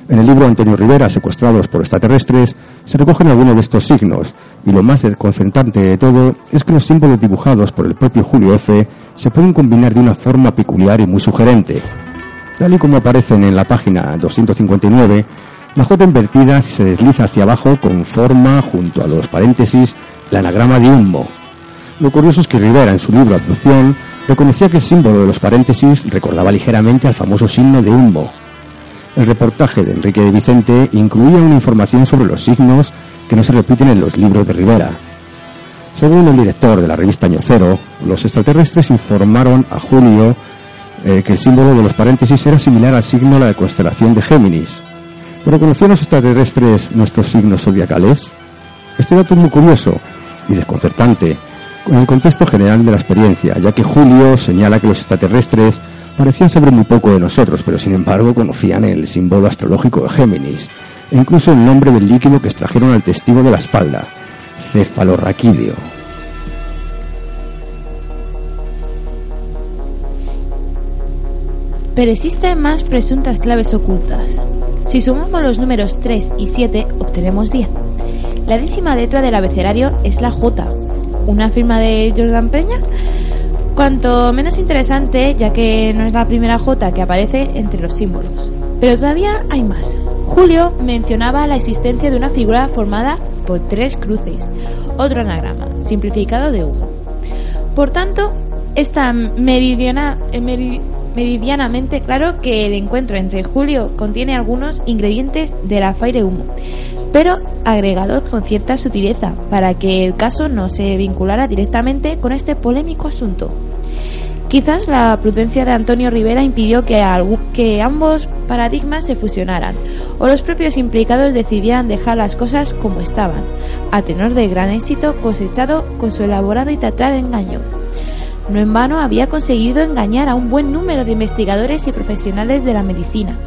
En el libro Antonio Rivera, Secuestrados por extraterrestres, se recogen algunos de estos signos, y lo más desconcertante de todo es que los símbolos dibujados por el propio Julio F. se pueden combinar de una forma peculiar y muy sugerente. Tal y como aparecen en la página 259, la J invertida si se desliza hacia abajo conforma, junto a los paréntesis, el anagrama de Humbo. Lo curioso es que Rivera, en su libro Abducción, reconocía que el símbolo de los paréntesis recordaba ligeramente al famoso signo de Humbo. El reportaje de Enrique de Vicente incluía una información sobre los signos que no se repiten en los libros de Rivera. Según el director de la revista Año Cero, los extraterrestres informaron a Julio eh, que el símbolo de los paréntesis era similar al signo de la constelación de Géminis. ¿Pero conocían los extraterrestres nuestros signos zodiacales? Este dato es muy curioso y desconcertante con el contexto general de la experiencia, ya que Julio señala que los extraterrestres parecían saber muy poco de nosotros, pero sin embargo conocían el símbolo astrológico de Géminis, e incluso el nombre del líquido que extrajeron al testigo de la espalda, cefalorraquídeo. Pero existen más presuntas claves ocultas. Si sumamos los números 3 y 7, obtenemos 10. La décima letra del abecedario es la J. ¿Una firma de Jordan Peña? Cuanto menos interesante, ya que no es la primera J que aparece entre los símbolos. Pero todavía hay más. Julio mencionaba la existencia de una figura formada por tres cruces, otro anagrama, simplificado de uno. Por tanto, está eh, meri- meridianamente claro que el encuentro entre Julio contiene algunos ingredientes de la Fire Humo, pero agregados con cierta sutileza para que el caso no se vinculara directamente con este polémico asunto. Quizás la prudencia de Antonio Rivera impidió que, que ambos paradigmas se fusionaran, o los propios implicados decidieran dejar las cosas como estaban, a tenor del gran éxito cosechado con su elaborado y teatral engaño. No en vano había conseguido engañar a un buen número de investigadores y profesionales de la medicina.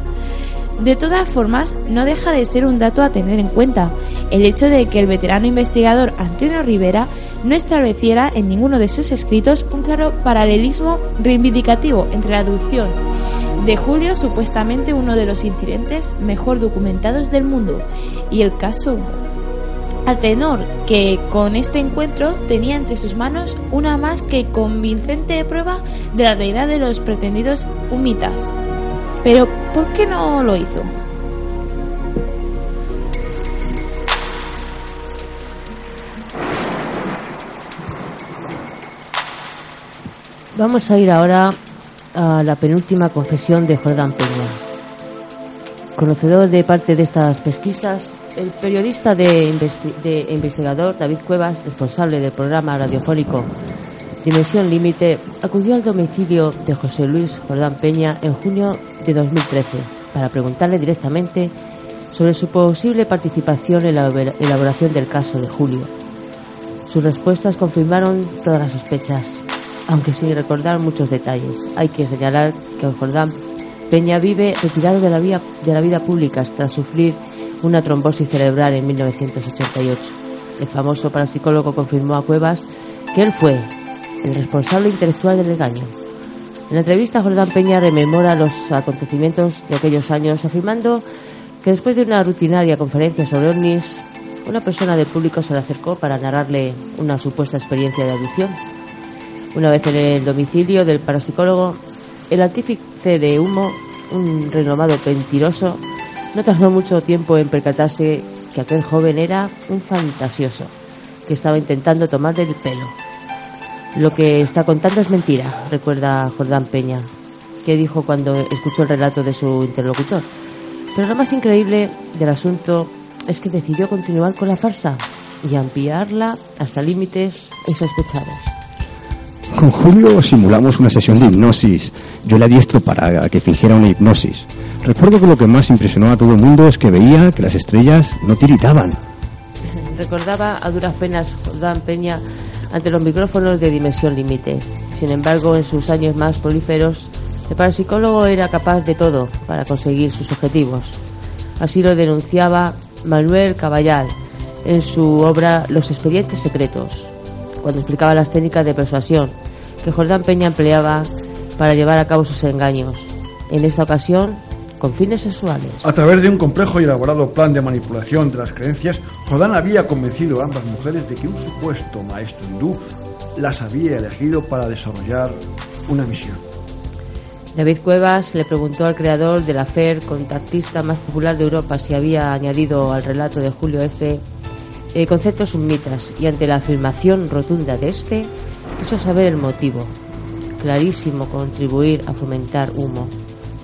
De todas formas, no deja de ser un dato a tener en cuenta el hecho de que el veterano investigador Antonio Rivera no estableciera en ninguno de sus escritos un claro paralelismo reivindicativo entre la aducción de Julio, supuestamente uno de los incidentes mejor documentados del mundo, y el caso. Al tenor que con este encuentro tenía entre sus manos una más que convincente prueba de la realidad de los pretendidos humitas. Pero, ¿por qué no lo hizo? Vamos a ir ahora a la penúltima confesión de Jordán Peña. Conocedor de parte de estas pesquisas, el periodista de, investi- de investigador David Cuevas, responsable del programa radiofónico Dimensión Límite, acudió al domicilio de José Luis Jordán Peña en junio de 2013 para preguntarle directamente sobre su posible participación en la elaboración del caso de Julio. Sus respuestas confirmaron todas las sospechas, aunque sin recordar muchos detalles. Hay que señalar que Jordán Peña vive retirado de la, vida, de la vida pública tras sufrir una trombosis cerebral en 1988. El famoso parapsicólogo confirmó a Cuevas que él fue el responsable intelectual del engaño. En la entrevista, Jordán Peña rememora los acontecimientos de aquellos años, afirmando que después de una rutinaria conferencia sobre ovnis, una persona del público se le acercó para narrarle una supuesta experiencia de audición. Una vez en el domicilio del parapsicólogo, el artífice de humo, un renomado mentiroso, no tardó mucho tiempo en percatarse que aquel joven era un fantasioso que estaba intentando tomarle el pelo. Lo que está contando es mentira, recuerda Jordán Peña, que dijo cuando escuchó el relato de su interlocutor. Pero lo más increíble del asunto es que decidió continuar con la farsa y ampliarla hasta límites insospechados. Con Julio simulamos una sesión de hipnosis. Yo le adiestro para que fingiera una hipnosis. Recuerdo que lo que más impresionó a todo el mundo es que veía que las estrellas no tiritaban. Recordaba a duras penas Jordán Peña ante los micrófonos de dimensión límite. Sin embargo, en sus años más prolíferos, el parapsicólogo era capaz de todo para conseguir sus objetivos. Así lo denunciaba Manuel Caballal en su obra Los expedientes secretos, cuando explicaba las técnicas de persuasión que Jordán Peña empleaba para llevar a cabo sus engaños. En esta ocasión, con fines sexuales. A través de un complejo y elaborado plan de manipulación de las creencias, Jordán había convencido a ambas mujeres de que un supuesto maestro hindú las había elegido para desarrollar una misión. David Cuevas le preguntó al creador de la FER, contactista más popular de Europa, si había añadido al relato de Julio F. Eh, conceptos sumitas y ante la afirmación rotunda de este, quiso saber el motivo. Clarísimo contribuir a fomentar humo.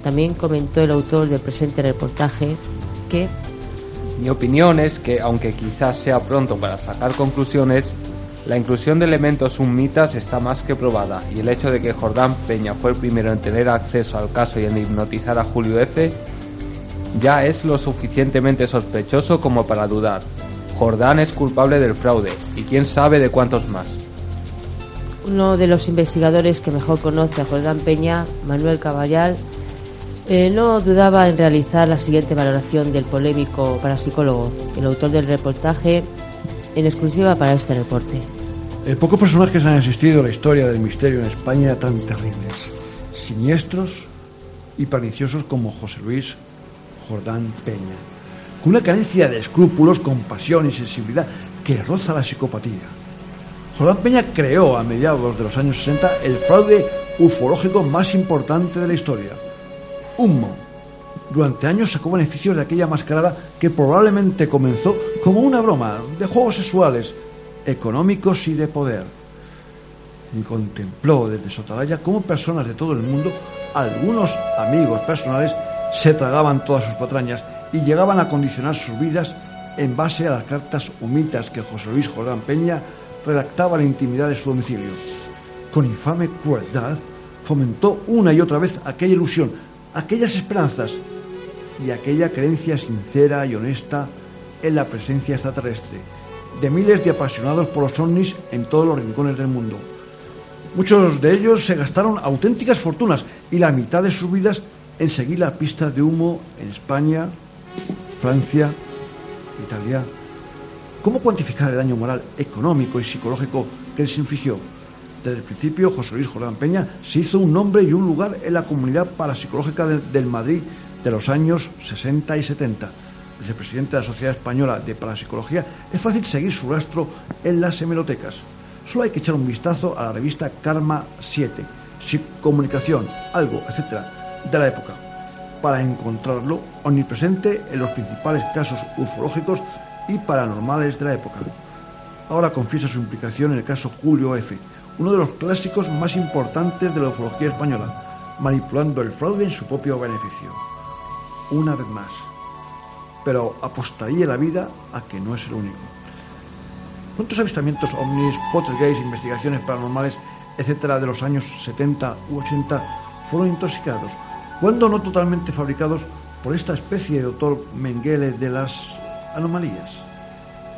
También comentó el autor del presente reportaje que mi opinión es que, aunque quizás sea pronto para sacar conclusiones, la inclusión de elementos sumitas está más que probada y el hecho de que Jordán Peña fue el primero en tener acceso al caso y en hipnotizar a Julio F. ya es lo suficientemente sospechoso como para dudar. Jordán es culpable del fraude y quién sabe de cuántos más. Uno de los investigadores que mejor conoce a Jordán Peña, Manuel Caballal, eh, no dudaba en realizar la siguiente valoración del polémico parapsicólogo, el autor del reportaje en exclusiva para este reporte. Eh, pocos personajes han existido en la historia del misterio en España tan terribles, siniestros y perniciosos como José Luis Jordán Peña, con una carencia de escrúpulos, compasión y sensibilidad que roza la psicopatía. Jordán Peña creó a mediados de los años 60 el fraude ufológico más importante de la historia, humo. Durante años sacó beneficios de aquella mascarada que probablemente comenzó como una broma de juegos sexuales, económicos y de poder. Y contempló desde su atalaya cómo personas de todo el mundo, algunos amigos personales, se tragaban todas sus patrañas y llegaban a condicionar sus vidas en base a las cartas humitas que José Luis Jordán Peña redactaba en la intimidad de su domicilio. Con infame crueldad, fomentó una y otra vez aquella ilusión, aquellas esperanzas y aquella creencia sincera y honesta en la presencia extraterrestre de miles de apasionados por los ovnis en todos los rincones del mundo. Muchos de ellos se gastaron auténticas fortunas y la mitad de sus vidas en seguir la pista de humo en España, Francia, Italia. ¿Cómo cuantificar el daño moral, económico y psicológico que les infligió? Desde el principio, José Luis Jordán Peña se hizo un nombre y un lugar en la comunidad parapsicológica del Madrid de los años 60 y 70. Vicepresidente de la Sociedad Española de Parapsicología, es fácil seguir su rastro en las hemerotecas. Solo hay que echar un vistazo a la revista Karma 7, Comunicación, algo, etcétera, de la época, para encontrarlo omnipresente en los principales casos ufológicos y paranormales de la época. Ahora confiesa su implicación en el caso Julio F., uno de los clásicos más importantes de la ufología española, manipulando el fraude en su propio beneficio. Una vez más. Pero apostaría la vida a que no es el único. ¿Cuántos avistamientos ovnis, poltergeist, investigaciones paranormales, etcétera, de los años 70 u 80 fueron intoxicados? ¿Cuándo no totalmente fabricados por esta especie de doctor Mengele de las anomalías?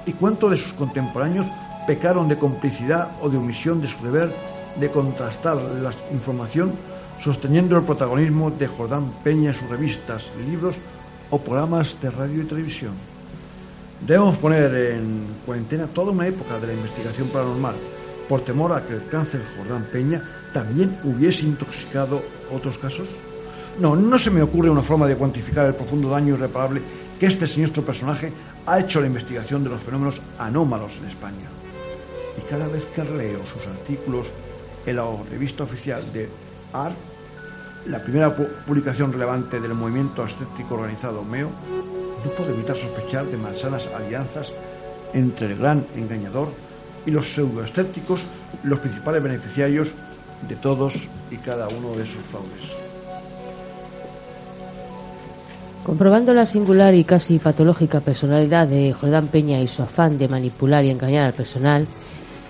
¿Y cuántos de sus contemporáneos pecaron de complicidad o de omisión de su deber de contrastar la información sosteniendo el protagonismo de Jordán Peña en sus revistas, libros o programas de radio y televisión? Debemos poner en cuarentena toda una época de la investigación paranormal, por temor a que el cáncer Jordán Peña también hubiese intoxicado otros casos. No, no se me ocurre una forma de cuantificar el profundo daño irreparable que este siniestro personaje ha hecho a la investigación de los fenómenos anómalos en España. Y cada vez que leo sus artículos en la revista oficial de ART, la primera publicación relevante del movimiento escéptico organizado MEO, no puedo evitar sospechar de malsanas alianzas entre el gran engañador y los pseudoescépticos, los principales beneficiarios de todos y cada uno de esos fraudes. Comprobando la singular y casi patológica personalidad de Jordán Peña y su afán de manipular y engañar al personal,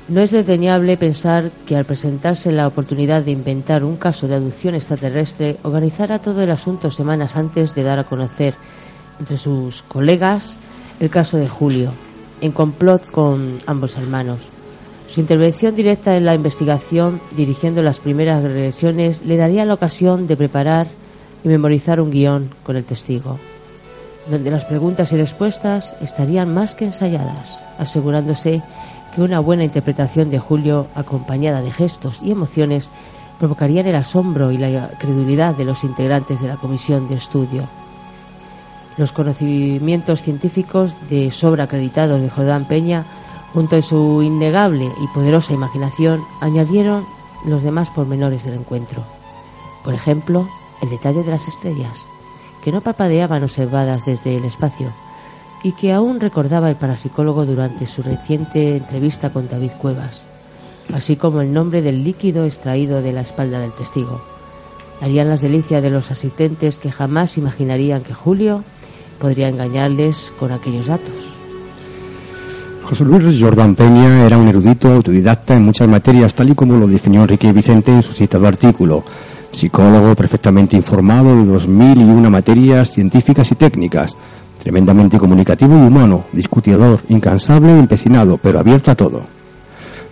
no es desdeñable pensar que al presentarse la oportunidad de inventar un caso de aducción extraterrestre, organizara todo el asunto semanas antes de dar a conocer entre sus colegas el caso de Julio, en complot con ambos hermanos. Su intervención directa en la investigación, dirigiendo las primeras agresiones, le daría la ocasión de preparar y memorizar un guion con el testigo, donde las preguntas y respuestas estarían más que ensayadas, asegurándose que una buena interpretación de Julio, acompañada de gestos y emociones, provocarían el asombro y la credulidad de los integrantes de la comisión de estudio. Los conocimientos científicos de sobra acreditados de Jordán Peña, junto a su innegable y poderosa imaginación, añadieron los demás pormenores del encuentro. Por ejemplo, el detalle de las estrellas, que no parpadeaban observadas desde el espacio y que aún recordaba el parapsicólogo durante su reciente entrevista con David Cuevas, así como el nombre del líquido extraído de la espalda del testigo. Harían las delicias de los asistentes que jamás imaginarían que Julio podría engañarles con aquellos datos. José Luis Jordán Peña era un erudito autodidacta en muchas materias, tal y como lo definió Enrique Vicente en su citado artículo psicólogo perfectamente informado de dos mil y una materias científicas y técnicas, tremendamente comunicativo y humano, discutidor, incansable y empecinado, pero abierto a todo.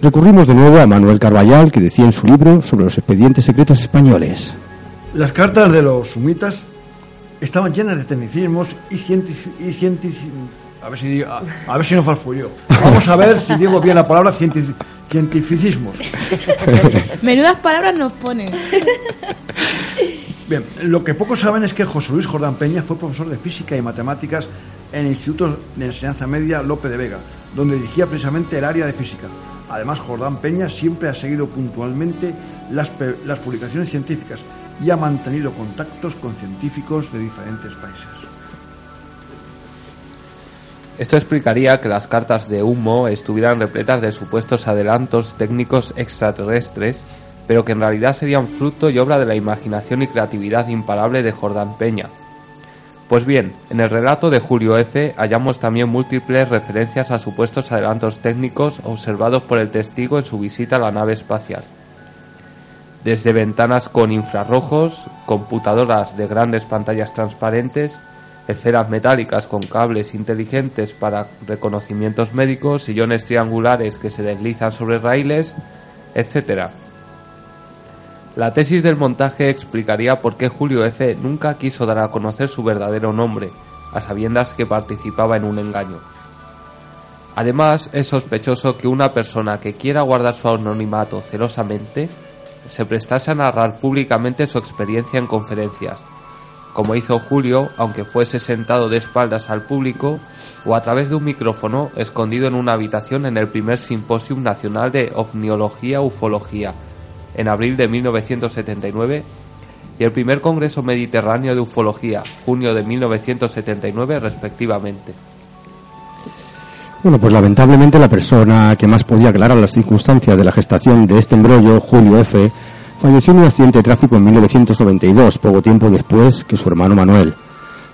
Recurrimos de nuevo a Manuel Carballal, que decía en su libro sobre los expedientes secretos españoles. Las cartas de los sumitas estaban llenas de tecnicismos y cientificismos. A ver si, a, a ver si no farfullo. Vamos a ver si digo bien la palabra cientificismos. Menudas palabras nos ponen. Bien, lo que pocos saben es que José Luis Jordán Peña fue profesor de física y matemáticas en el Instituto de Enseñanza Media Lope de Vega, donde dirigía precisamente el área de física. Además, Jordán Peña siempre ha seguido puntualmente las, las publicaciones científicas y ha mantenido contactos con científicos de diferentes países. Esto explicaría que las cartas de humo estuvieran repletas de supuestos adelantos técnicos extraterrestres, pero que en realidad serían fruto y obra de la imaginación y creatividad imparable de Jordán Peña. Pues bien, en el relato de Julio F. hallamos también múltiples referencias a supuestos adelantos técnicos observados por el testigo en su visita a la nave espacial. Desde ventanas con infrarrojos, computadoras de grandes pantallas transparentes, esferas metálicas con cables inteligentes para reconocimientos médicos, sillones triangulares que se deslizan sobre raíles, etc. La tesis del montaje explicaría por qué Julio F. nunca quiso dar a conocer su verdadero nombre, a sabiendas que participaba en un engaño. Además, es sospechoso que una persona que quiera guardar su anonimato celosamente se prestase a narrar públicamente su experiencia en conferencias, como hizo Julio, aunque fuese sentado de espaldas al público o a través de un micrófono escondido en una habitación en el primer Simposium Nacional de Ovniología Ufología, en abril de 1979, y el primer Congreso Mediterráneo de Ufología, junio de 1979, respectivamente. Bueno, pues lamentablemente la persona que más podía aclarar las circunstancias de la gestación de este embrollo, Julio F., Falleció en un accidente de tráfico en 1992, poco tiempo después que su hermano Manuel.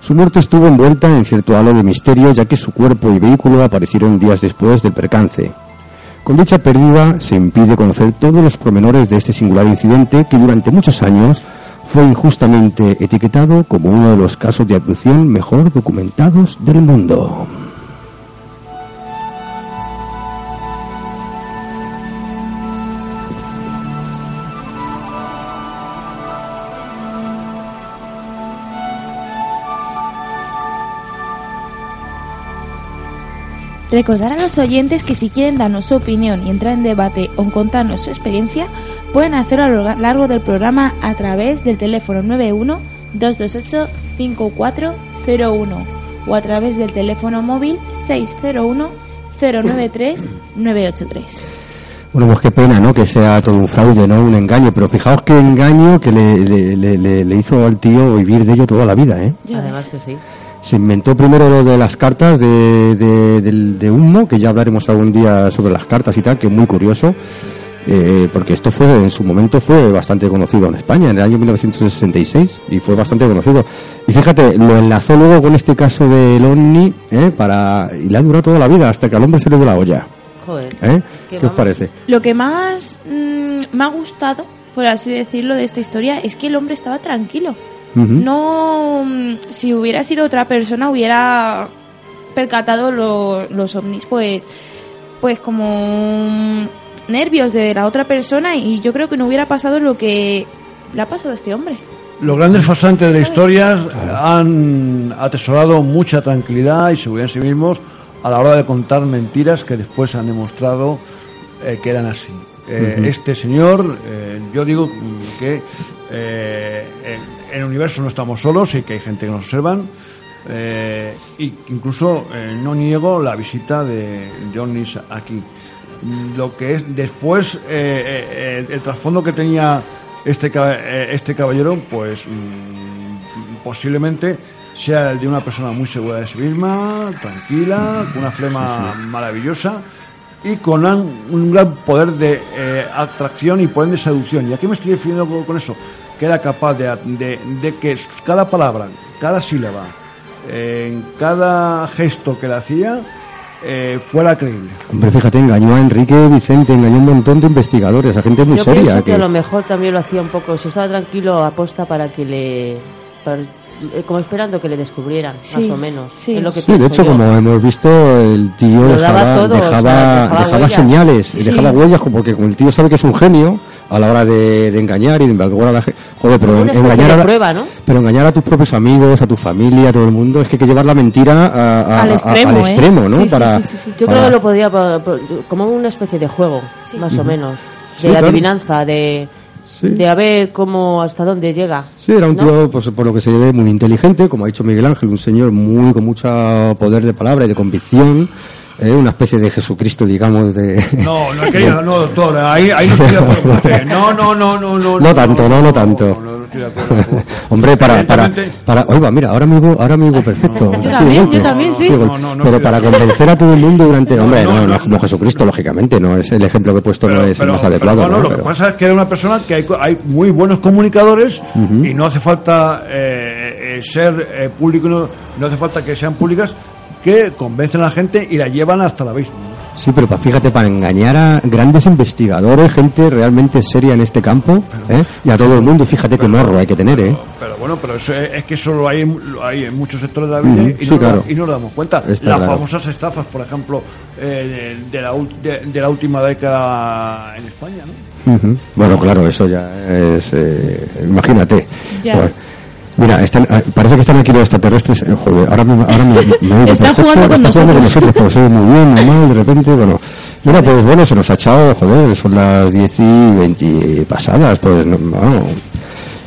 Su muerte estuvo envuelta en cierto halo de misterio, ya que su cuerpo y vehículo aparecieron días después del percance. Con dicha pérdida se impide conocer todos los pormenores de este singular incidente que durante muchos años fue injustamente etiquetado como uno de los casos de abducción mejor documentados del mundo. Recordar a los oyentes que si quieren darnos su opinión y entrar en debate o contarnos su experiencia, pueden hacerlo a lo largo del programa a través del teléfono 91 228 5401 o a través del teléfono móvil 601 093 983. Bueno, pues qué pena, ¿no? Que sea todo un fraude, ¿no? Un engaño. Pero fijaos qué engaño que le, le- le- le- le hizo al tío vivir de ello toda la vida, ¿eh? Además que sí. Se inventó primero lo de las cartas de, de, del- de humo, que ya hablaremos algún día sobre las cartas y tal, que es muy curioso, eh, porque esto fue en su momento fue bastante conocido en España, en el año 1966, y fue bastante conocido. Y fíjate, lo enlazó luego con este caso del OVNI, ¿eh? Para, y le ha durado toda la vida, hasta que al hombre se le dio la olla. Joder. ¿eh? Es que ¿Qué os parece? Lo que más mm, me ha gustado, por así decirlo, de esta historia es que el hombre estaba tranquilo. No, mm, si hubiera sido otra persona hubiera percatado lo- los ovnis, pues, pues como mm, nervios de la otra persona y yo creo que no hubiera pasado lo que le ha pasado a este hombre. Los grandes farsantes de la historia han atesorado mucha tranquilidad y seguridad en sí mismos a la hora de contar mentiras que después han demostrado eh, que eran así. Eh. Este señor, eh, yo digo que eh, en, el universo no estamos solos y que hay gente que nos observan. Eh, y incluso eh, no niego la visita de Johnny's aquí. Lo que es después eh, eh, el, el trasfondo que tenía este eh, este caballero, pues mm, posiblemente sea el de una persona muy segura de sí misma, tranquila, con una flema maravillosa y con un, un gran poder de atracción y poder de seducción. ¿Y a qué me estoy refiriendo con eso? Que era capaz de, de, de que cada palabra, cada sílaba, eh, en cada gesto que le hacía, eh, fuera creíble. Hombre, fíjate, engañó a Enrique Vicente, engañó a un montón de investigadores, a gente muy Yo seria. pienso que que- a lo mejor también lo hacía un poco, si estaba tranquilo, aposta para que le. para- eh, como esperando que le descubrieran, Sí, más o menos. sí. Es lo que Sí, de hecho, yo. como hemos visto, el tío dejaba, todo, o sea, dejaba, dejaba dejaba huellas. señales, Sí. dejaba huellas, como- porque como el tío sabe que es un genio a la hora de, de engañar y de engañar a la gente. Joder, pero engañar a, la- prueba, ¿no? pero engañar a tus propios amigos, a tu familia, a todo el mundo, es que hay que llevar la mentira a- a- Al a- extremo, al ¿eh? extremo, ¿no? Sí, sí, para, sí, sí, sí. Yo para- creo que lo podía po- po- como una especie de juego, Sí. más o menos, Sí, de claro. adivinanza, de, Sí. de a ver cómo hasta dónde llega. Sí, era un ¿no? tío, pues, por lo que se ve, muy inteligente, como ha dicho Miguel Ángel, un señor muy con mucho poder de palabra y de convicción, ¿eh? una especie de Jesucristo, digamos, de... No, no, no, doctor, ahí, ahí no estoy de acuerdo con usted. No, no, no, no, no. No tanto, no, no tanto. No, no, no estoy de acuerdo con- Hombre, para, para, para, oiga, mira, ahora me digo, ahora me digo perfecto. Yo Sí, también, golpe. yo también, sí. pero para convencer a todo el mundo durante, hombre, no, no, no, no, es como. Jesucristo, lógicamente, no es el ejemplo que he puesto, no es el más adecuado. ¿no? lo que pasa es que era una persona que hay, co- hay muy buenos comunicadores y no hace falta eh, eh, ser eh, público, no, no hace falta que sean públicas que convencen a la gente y la llevan hasta el abismo. Sí, pero fíjate, para engañar a grandes investigadores, gente realmente seria en este campo, ¿eh? y a todo el mundo, fíjate qué morro hay que tener, ¿eh? Pero bueno, pero eso es, es que eso lo hay, lo hay en muchos sectores de la vida y, sí, no claro. nos, y no nos damos cuenta. Está Las claro. famosas estafas, por ejemplo, eh, de, de la, ul- de, de la última década en España, ¿no? Bueno, claro, eso ya es. eh, imagínate. Ya. Joder. Mira, están, ah, parece que están aquí los extraterrestres. eh, Joder, ahora me, ahora me, me Están jugando con con nosotros. nosotros, pues oye, muy bien, muy mal, de repente, bueno. Mira, pues bueno, se nos ha echado, joder, son las 10 y 20 pasadas, pues no, vamos.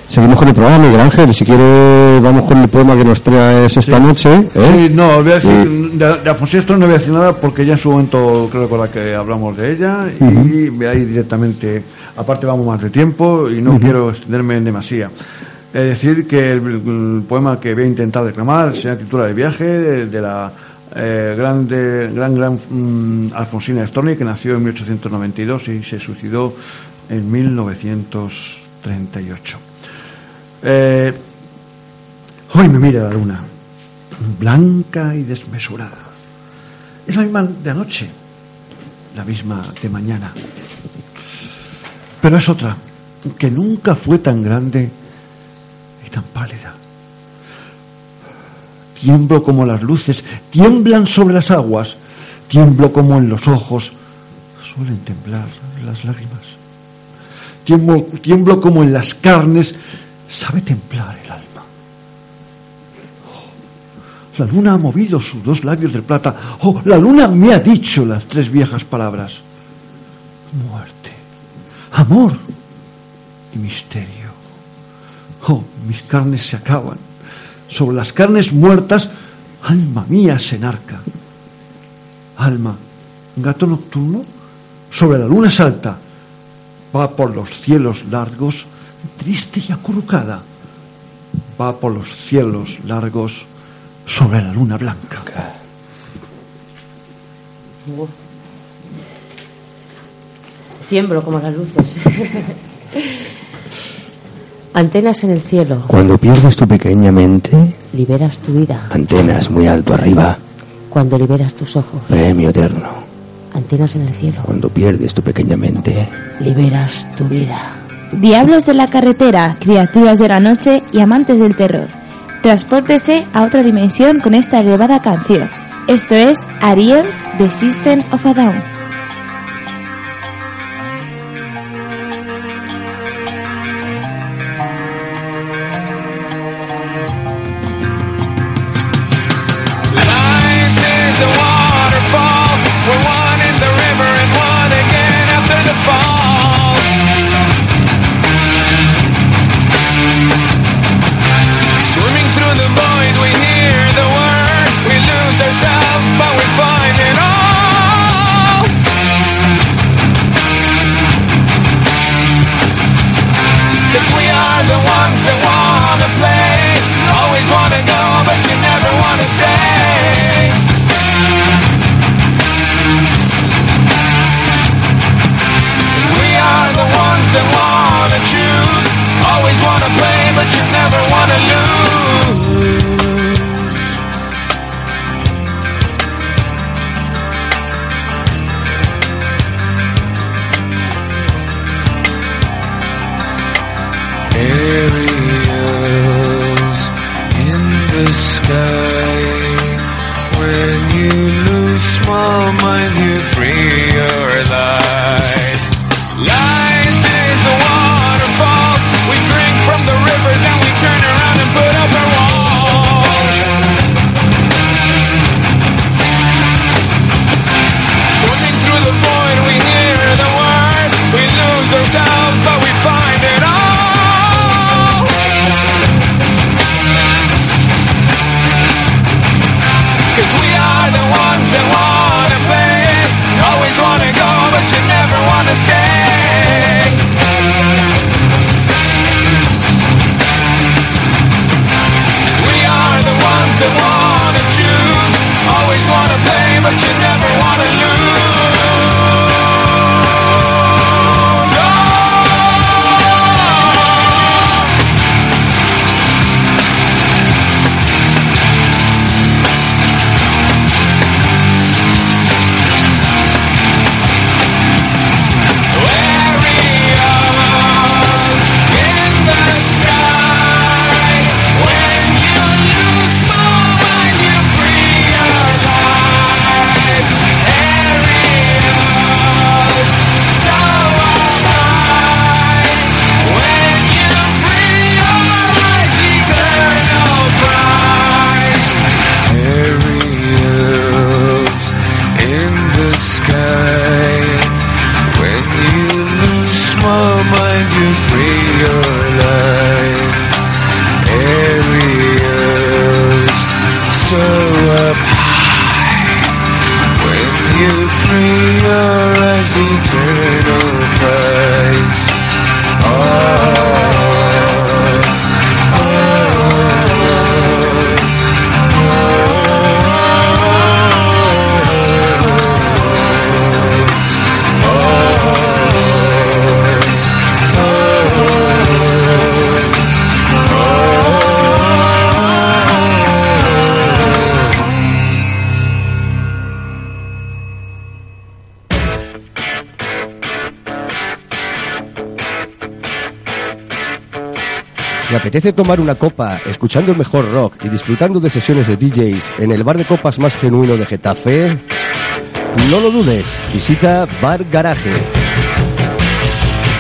Seguimos con el programa, Miguel Ángel, si quiere vamos con el poema que nos traes esta noche. ¿eh? Sí, no, os voy a decir, Sí. de, de Alfonsín Storni no voy a decir nada porque ya en su momento creo recordar que hablamos de ella y voy a ir directamente, aparte vamos más de tiempo y no quiero extenderme en demasía. Es decir, que el, el poema que voy a intentar declamar se Titula de viaje de, la eh, grande, gran, gran mm, Alfonsina Storni que nació en 1892 y se suicidó en 1938. Eh, Hoy me mira la luna, blanca y desmesurada. Es la misma de anoche, la misma de mañana. Pero es otra, que nunca fue tan grande tan pálida. Tiemblo como las luces tiemblan sobre las aguas, tiemblo como en los ojos suelen temblar las lágrimas. Tiemblo, como en las carnes sabe templar el alma. Oh, la luna ha movido sus dos labios de plata. Oh, la luna me ha dicho las tres viejas palabras. Muerte, amor y misterio. Oh, mis carnes se acaban. Sobre las carnes muertas, alma mía se enarca. Alma, gato nocturno, sobre la luna salta, va por los cielos largos, triste y acurrucada, va por los cielos largos sobre la luna blanca. Tiemblo como las luces. Antenas en el cielo. Cuando pierdes tu pequeña mente, Liberas tu vida. antenas muy alto arriba, Cuando liberas tus ojos. premio eterno. Antenas en el cielo. Cuando pierdes tu pequeña mente, Liberas tu vida. Diablos de la carretera, criaturas de la noche y amantes del terror. Transpórtese a otra dimensión con esta elevada canción. Esto es Ariels de System of a Down. Apetece tomar una copa escuchando el mejor rock y disfrutando de sesiones de DJs en el bar de copas más genuino de Getafe? No lo dudes, visita Bar Garaje.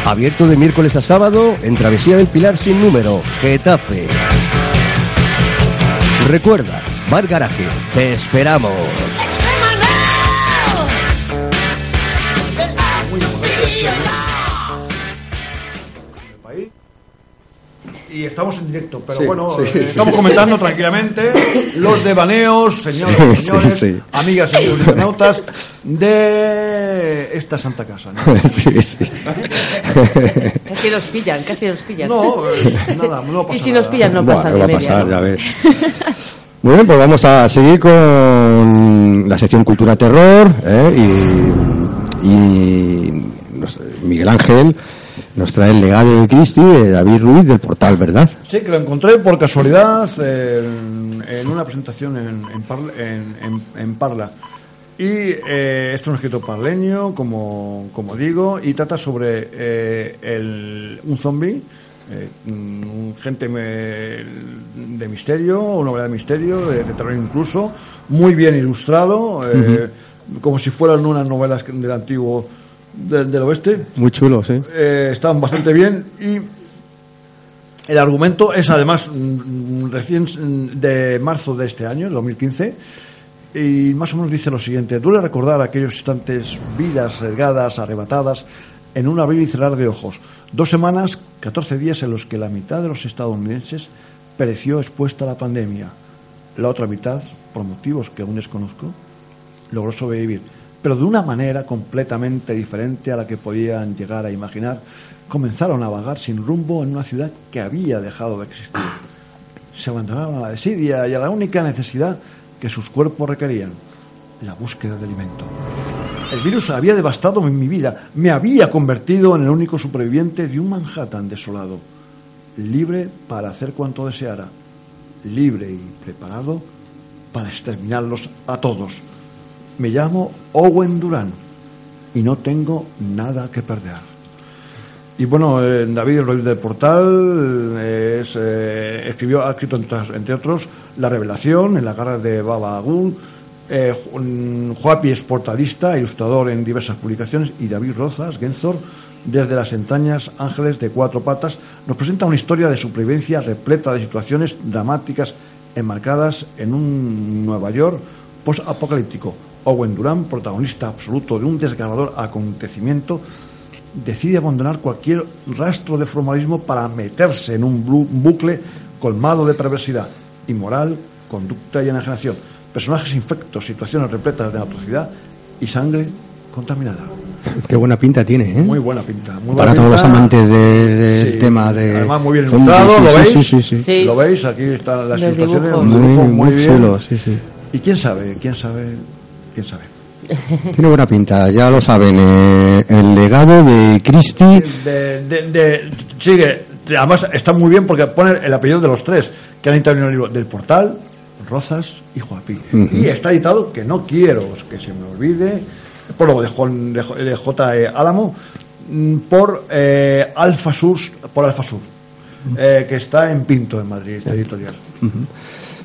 Abierto de miércoles a sábado en Travesía del Pilar sin número, Getafe. Recuerda, Bar Garaje, te esperamos. Y estamos en directo, pero Sí, bueno, sí, eh, sí. estamos comentando tranquilamente los devaneos, señores señores, sí. amigas y amigos internautas, de esta santa casa. ¿no? sí, sí. Casi los pillan, casi los pillan. No, eh, nada, no pasa y si nada. nos pillan, no pasa ¿qué de va a media. pasar? ¿no? Ya ves. Muy bien, pues vamos a seguir con la sección Cultura Terror ¿eh? y, Miguel Ángel nos trae el legado de Cristi de David Ruiz del portal, ¿verdad? Sí, que lo encontré por casualidad en, en una presentación en, en, Parla, en- Parla. Y eh, esto es un escrito parleño, como, como digo, y trata sobre eh, el- un zombie, eh, gente me- de misterio, una novela de misterio, de, de terror incluso, muy bien ilustrado, eh, como si fueran unas novelas del antiguo del, del oeste Muy chulo, sí. eh, están bastante bien y el argumento es además mm, recién mm, de marzo de este año, el 2015, y más o menos dice lo siguiente, duele recordar aquellos instantes, vidas sesgadas, arrebatadas, en un abrir y cerrar de ojos. Dos semanas, 14 días en los que la mitad de los estadounidenses pereció expuesta a la pandemia. La otra mitad, por motivos que aún desconozco, logró sobrevivir, pero de una manera completamente diferente a la que podían llegar a imaginar. Comenzaron a vagar sin rumbo en una ciudad que había dejado de existir. Se abandonaron a la desidia y a la única necesidad que sus cuerpos requerían, la búsqueda de alimento. El virus había devastado mi vida, me había convertido en el único superviviente de un Manhattan desolado, libre para hacer cuanto deseara, libre y preparado para exterminarlos a todos. Me llamo Owen Durán y no tengo nada que perder. Y bueno, eh, David Ruiz del Portal eh, eh, escribió, ha escrito entre, otros La Revelación, en las garras de Baba Ju- mm, Juapi es portadista, ilustrador en diversas publicaciones, y David Rozas, Genzor, desde las entrañas Ángeles de Cuatro Patas, nos presenta una historia de supervivencia repleta de situaciones dramáticas enmarcadas en un Nueva York post-apocalíptico. Owen Durán, protagonista absoluto de un desgarrador acontecimiento, decide abandonar cualquier rastro de formalismo para meterse en un bucle colmado de perversidad, inmoral, conducta y enajenación, personajes infectos, situaciones repletas de atrocidad y sangre contaminada. Qué buena pinta tiene, ¿eh? Muy buena pinta. Muy Para buena todos los amantes de- del Sí. tema de... Además, muy bien ilustrado, sí, ¿lo sí, veis? Sí, sí, sí. Sí. ¿Lo veis? Aquí están las ilustraciones. Muy, dibujos muy, bien. chulo, sí, sí. Y quién sabe, quién sabe, quién sabe. Tiene buena pinta, ya lo saben. eh, el legado de Christie. de, de, de- sigue además está muy bien porque pone el apellido de los tres que han intervenido en el libro del portal Rozas y Joaquín y está editado que no quiero que se me olvide por lo de, Juan- de J. de J. E. Álamo mm, por eh, Alfa Sur por Alfa Sur eh, que está en Pinto en Madrid esta editorial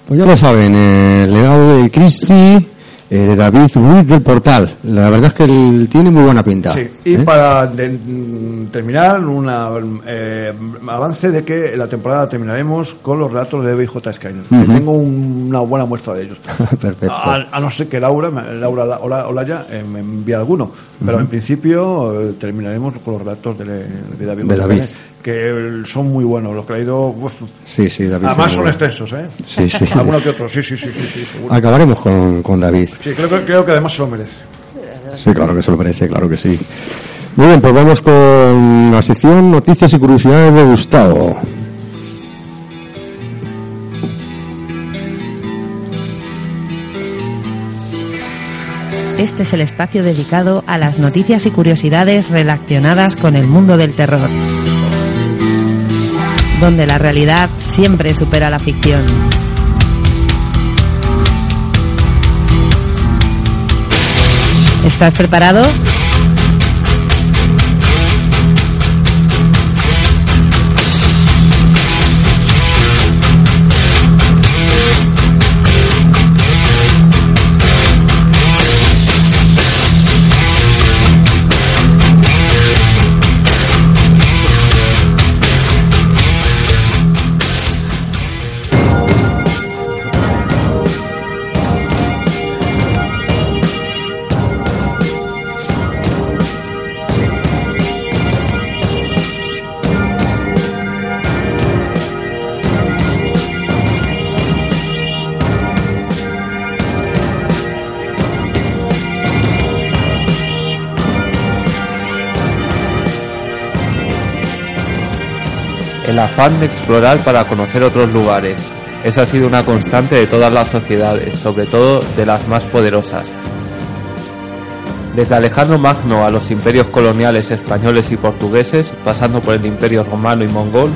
Pues ya lo saben, eh, el legado de Christie, eh, de David Ruiz del Portal. La verdad es que él tiene muy buena pinta. Sí, y ¿eh? para de- mm, terminar, un avance de que la temporada terminaremos con los relatos de BJ Skyler. que Ujú. Tengo un- una buena muestra de ellos. Perfecto. A, a no ser que Laura, Laura Ola- Ola- Olaya eh, me envíe alguno. Pero en principio eh, terminaremos con los relatos de, de David. De David. Que son muy buenos. Los que he leído. uf, Sí, sí, David. además son extensos, ¿eh? Sí, sí. Alguno que otro. Sí, sí, sí, sí, sí, seguro. Acabaremos con, con David. Sí, creo, creo que además se lo merece. Sí, claro que se lo merece, claro que sí. Muy bien, pues vamos con la sección Noticias y Curiosidades de Gustavo. Este es el espacio dedicado a las noticias y curiosidades relacionadas con el mundo del terror, donde la realidad siempre supera la ficción. ¿Estás preparado? Afán de explorar para conocer otros lugares. Esa ha sido una constante de todas las sociedades, sobre todo de las más poderosas. Desde Alejandro Magno a los imperios coloniales españoles y portugueses, pasando por el imperio romano y mongol,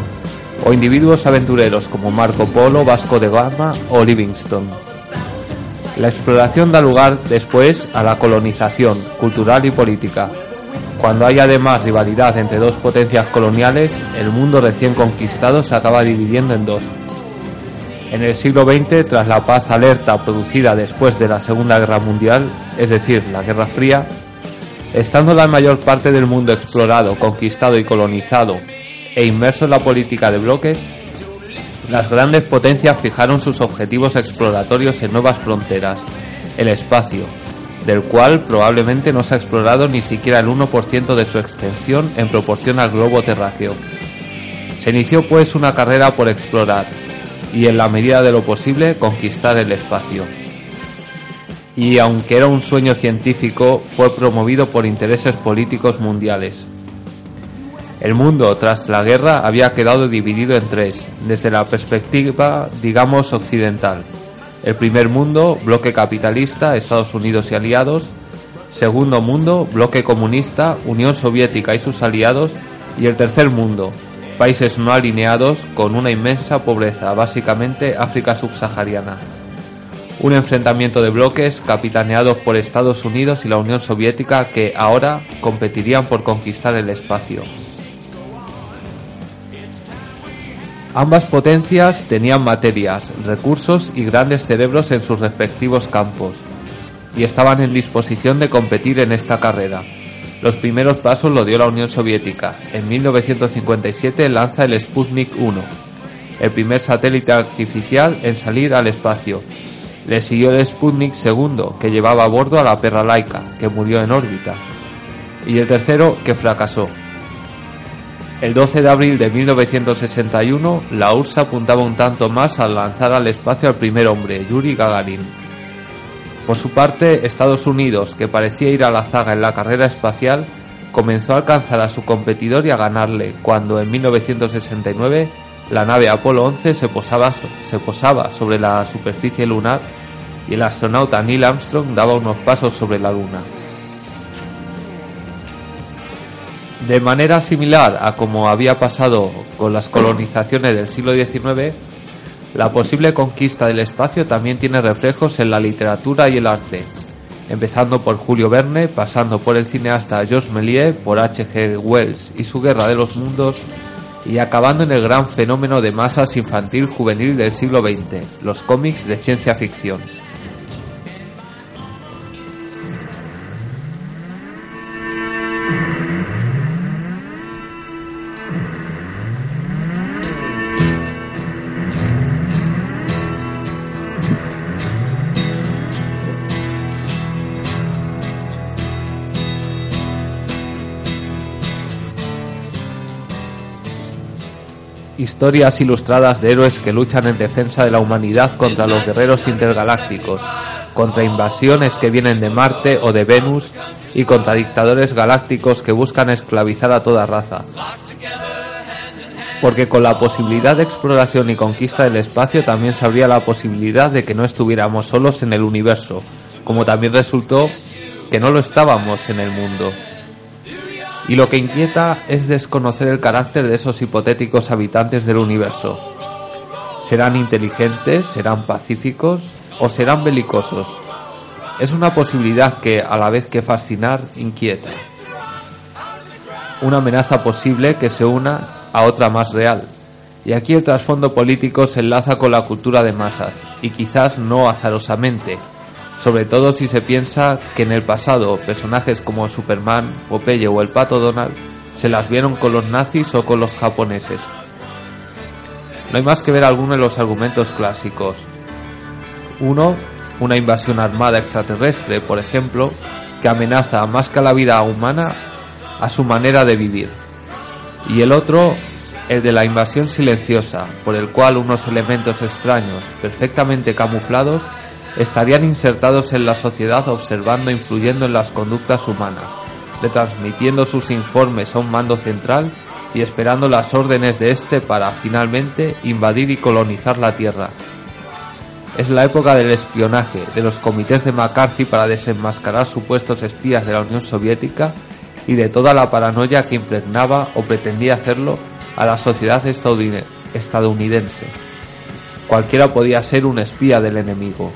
o individuos aventureros como Marco Polo, Vasco de Gama o Livingstone. La exploración da lugar después a la colonización cultural y política. Cuando hay además rivalidad entre dos potencias coloniales, el mundo recién conquistado se acaba dividiendo en dos. En el siglo XX, tras la paz alerta producida después de la Segunda Guerra Mundial, es decir, la Guerra Fría, estando la mayor parte del mundo explorado, conquistado y colonizado e inmerso en la política de bloques, las grandes potencias fijaron sus objetivos exploratorios en nuevas fronteras, el espacio, del cual probablemente no se ha explorado ni siquiera el 1% de su extensión en proporción al globo terráqueo. Se inició pues una carrera por explorar, y en la medida de lo posible conquistar el espacio. Y aunque era un sueño científico, fue promovido por intereses políticos mundiales. El mundo, tras la guerra, había quedado dividido en tres, desde la perspectiva, digamos, occidental. El primer mundo, bloque capitalista, Estados Unidos y aliados. Segundo mundo, bloque comunista, Unión Soviética y sus aliados. Y el tercer mundo, países no alineados con una inmensa pobreza, básicamente África subsahariana. Un enfrentamiento de bloques capitaneados por Estados Unidos y la Unión Soviética que ahora competirían por conquistar el espacio. Ambas potencias tenían materias, recursos y grandes cerebros en sus respectivos campos, y estaban en disposición de competir en esta carrera. Los primeros pasos lo dio la Unión Soviética. En 1957 lanza el Sputnik 1, el primer satélite artificial en salir al espacio. Le siguió el Sputnik 2, que llevaba a bordo a la perra laica, que murió en órbita. Y el tercero, que fracasó. El 12 de abril de 1961, la URSS apuntaba un tanto más al lanzar al espacio al primer hombre, Yuri Gagarin. Por su parte, Estados Unidos, que parecía ir a la zaga en la carrera espacial, comenzó a alcanzar a su competidor y a ganarle cuando en 1969 la nave Apolo 11 se posaba, se posaba sobre la superficie lunar y el astronauta Neil Armstrong daba unos pasos sobre la Luna. De manera similar a como había pasado con las colonizaciones del siglo XIX, la posible conquista del espacio también tiene reflejos en la literatura y el arte, empezando por Julio Verne, pasando por el cineasta Georges Méliès, por H.G. Wells y su Guerra de los Mundos, y acabando en el gran fenómeno de masas infantil juvenil del siglo XX, los cómics de ciencia ficción. Historias ilustradas de héroes que luchan en defensa de la humanidad contra los guerreros intergalácticos, contra invasiones que vienen de Marte o de Venus y contra dictadores galácticos que buscan esclavizar a toda raza. Porque con la posibilidad de exploración y conquista del espacio también se abría la posibilidad de que no estuviéramos solos en el universo, como también resultó que no lo estábamos en el mundo y lo que inquieta es desconocer el carácter de esos hipotéticos habitantes del universo. ¿Serán inteligentes? ¿Serán pacíficos? ¿O serán belicosos? Es una posibilidad que, a la vez que fascinar, inquieta. Una amenaza posible que se una a otra más real. Y aquí el trasfondo político se enlaza con la cultura de masas, y quizás no azarosamente, sobre todo si se piensa que en el pasado personajes como Superman, Popeye o el Pato Donald se las vieron con los nazis o con los japoneses. No hay más que ver algunos de los argumentos clásicos. Uno, una invasión armada extraterrestre, por ejemplo, que amenaza más que a la vida humana a su manera de vivir. Y el otro, el de la invasión silenciosa, por el cual unos elementos extraños, perfectamente camuflados, estarían insertados en la sociedad observando e influyendo en las conductas humanas, retransmitiendo sus informes a un mando central y esperando las órdenes de éste para finalmente invadir y colonizar la Tierra. Es la época del espionaje, de los comités de McCarthy para desenmascarar supuestos espías de la Unión Soviética y de toda la paranoia que impregnaba o pretendía hacerlo a la sociedad estadounidense. Cualquiera podía ser un espía del enemigo.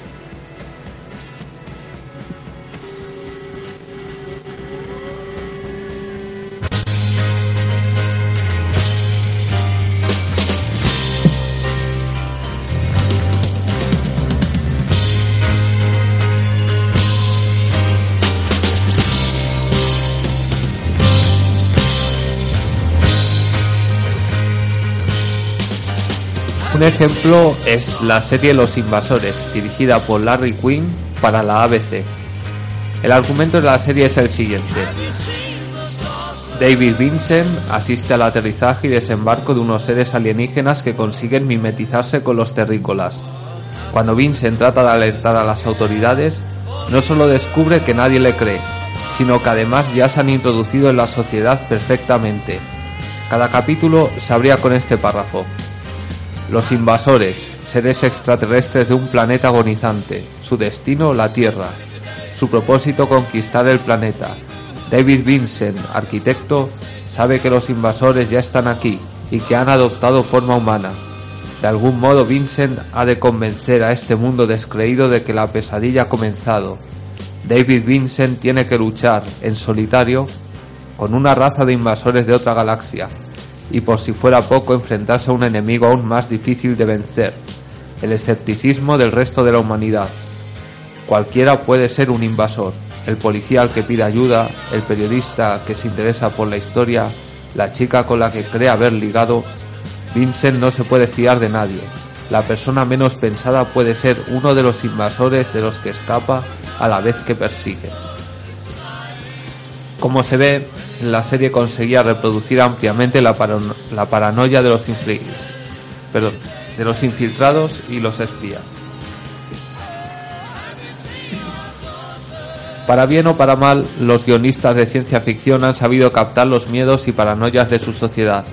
Ejemplo es la serie Los Invasores, dirigida por Larry Quinn para la ABC. El argumento de la serie es el siguiente. David Vincent asiste al aterrizaje y desembarco de unos seres alienígenas que consiguen mimetizarse con los terrícolas. Cuando Vincent trata de alertar a las autoridades, no solo descubre que nadie le cree, sino que además ya se han introducido en la sociedad perfectamente. Cada capítulo se abría con este párrafo. Los invasores, seres extraterrestres de un planeta agonizante. Su destino, la Tierra. Su propósito, conquistar el planeta. David Vincent, arquitecto, sabe que los invasores ya están aquí y que han adoptado forma humana. De algún modo Vincent ha de convencer a este mundo descreído de que la pesadilla ha comenzado. David Vincent tiene que luchar, en solitario, con una raza de invasores de otra galaxia, y por si fuera poco enfrentarse a un enemigo aún más difícil de vencer, el escepticismo del resto de la humanidad. Cualquiera puede ser un invasor, el policía al que pide ayuda, el periodista que se interesa por la historia, la chica con la que cree haber ligado. Vincent no se puede fiar de nadie. La persona menos pensada puede ser uno de los invasores de los que escapa a la vez que persigue. Como se ve, la serie conseguía reproducir ampliamente la, la paranoia de los, de los infiltrados y los espías. Para bien o para mal, los guionistas de ciencia ficción han sabido captar los miedos y paranoias de su sociedad.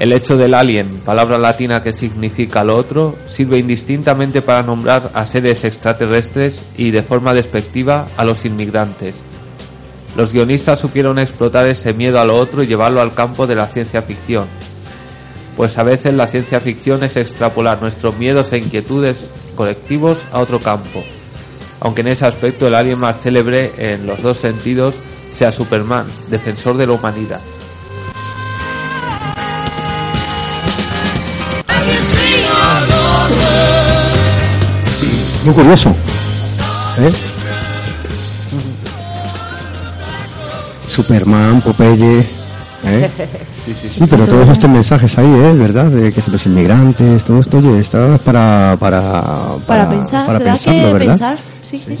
El hecho del alien, palabra latina que significa lo otro, sirve indistintamente para nombrar a seres extraterrestres y de forma despectiva a los inmigrantes. Los guionistas supieron explotar ese miedo a lo otro y llevarlo al campo de la ciencia ficción. Pues a veces la ciencia ficción es extrapolar nuestros miedos e inquietudes colectivos a otro campo. Aunque en ese aspecto el alien más célebre en los dos sentidos sea Superman, defensor de la humanidad. Muy curioso. ¿eh? Superman, Popeye. ¿eh? Sí, sí, sí. Sí, pero todos estos mensajes ahí, ¿eh? ¿Verdad? De que los inmigrantes, todo esto, oye, está para, para, Para, pensar, para te da pensarlo, que ¿verdad? pensar. Sí, sí.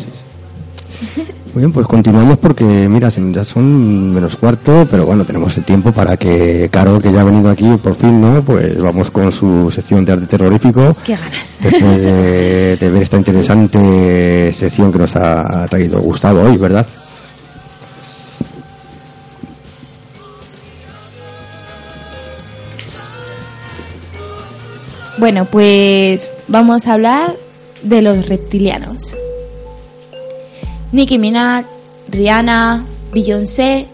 Muy bien, pues continuamos porque, mira, se- ya son menos cuarto, pero bueno, tenemos el tiempo para que Caro, que ya ha venido aquí por fin, ¿no? Pues vamos con su sección de arte terrorífico. Qué ganas. Después de, de ver esta interesante sección que nos ha traído Gustavo hoy, ¿verdad? Bueno, pues vamos a hablar de los reptilianos. Nicki Minaj, Rihanna, Beyoncé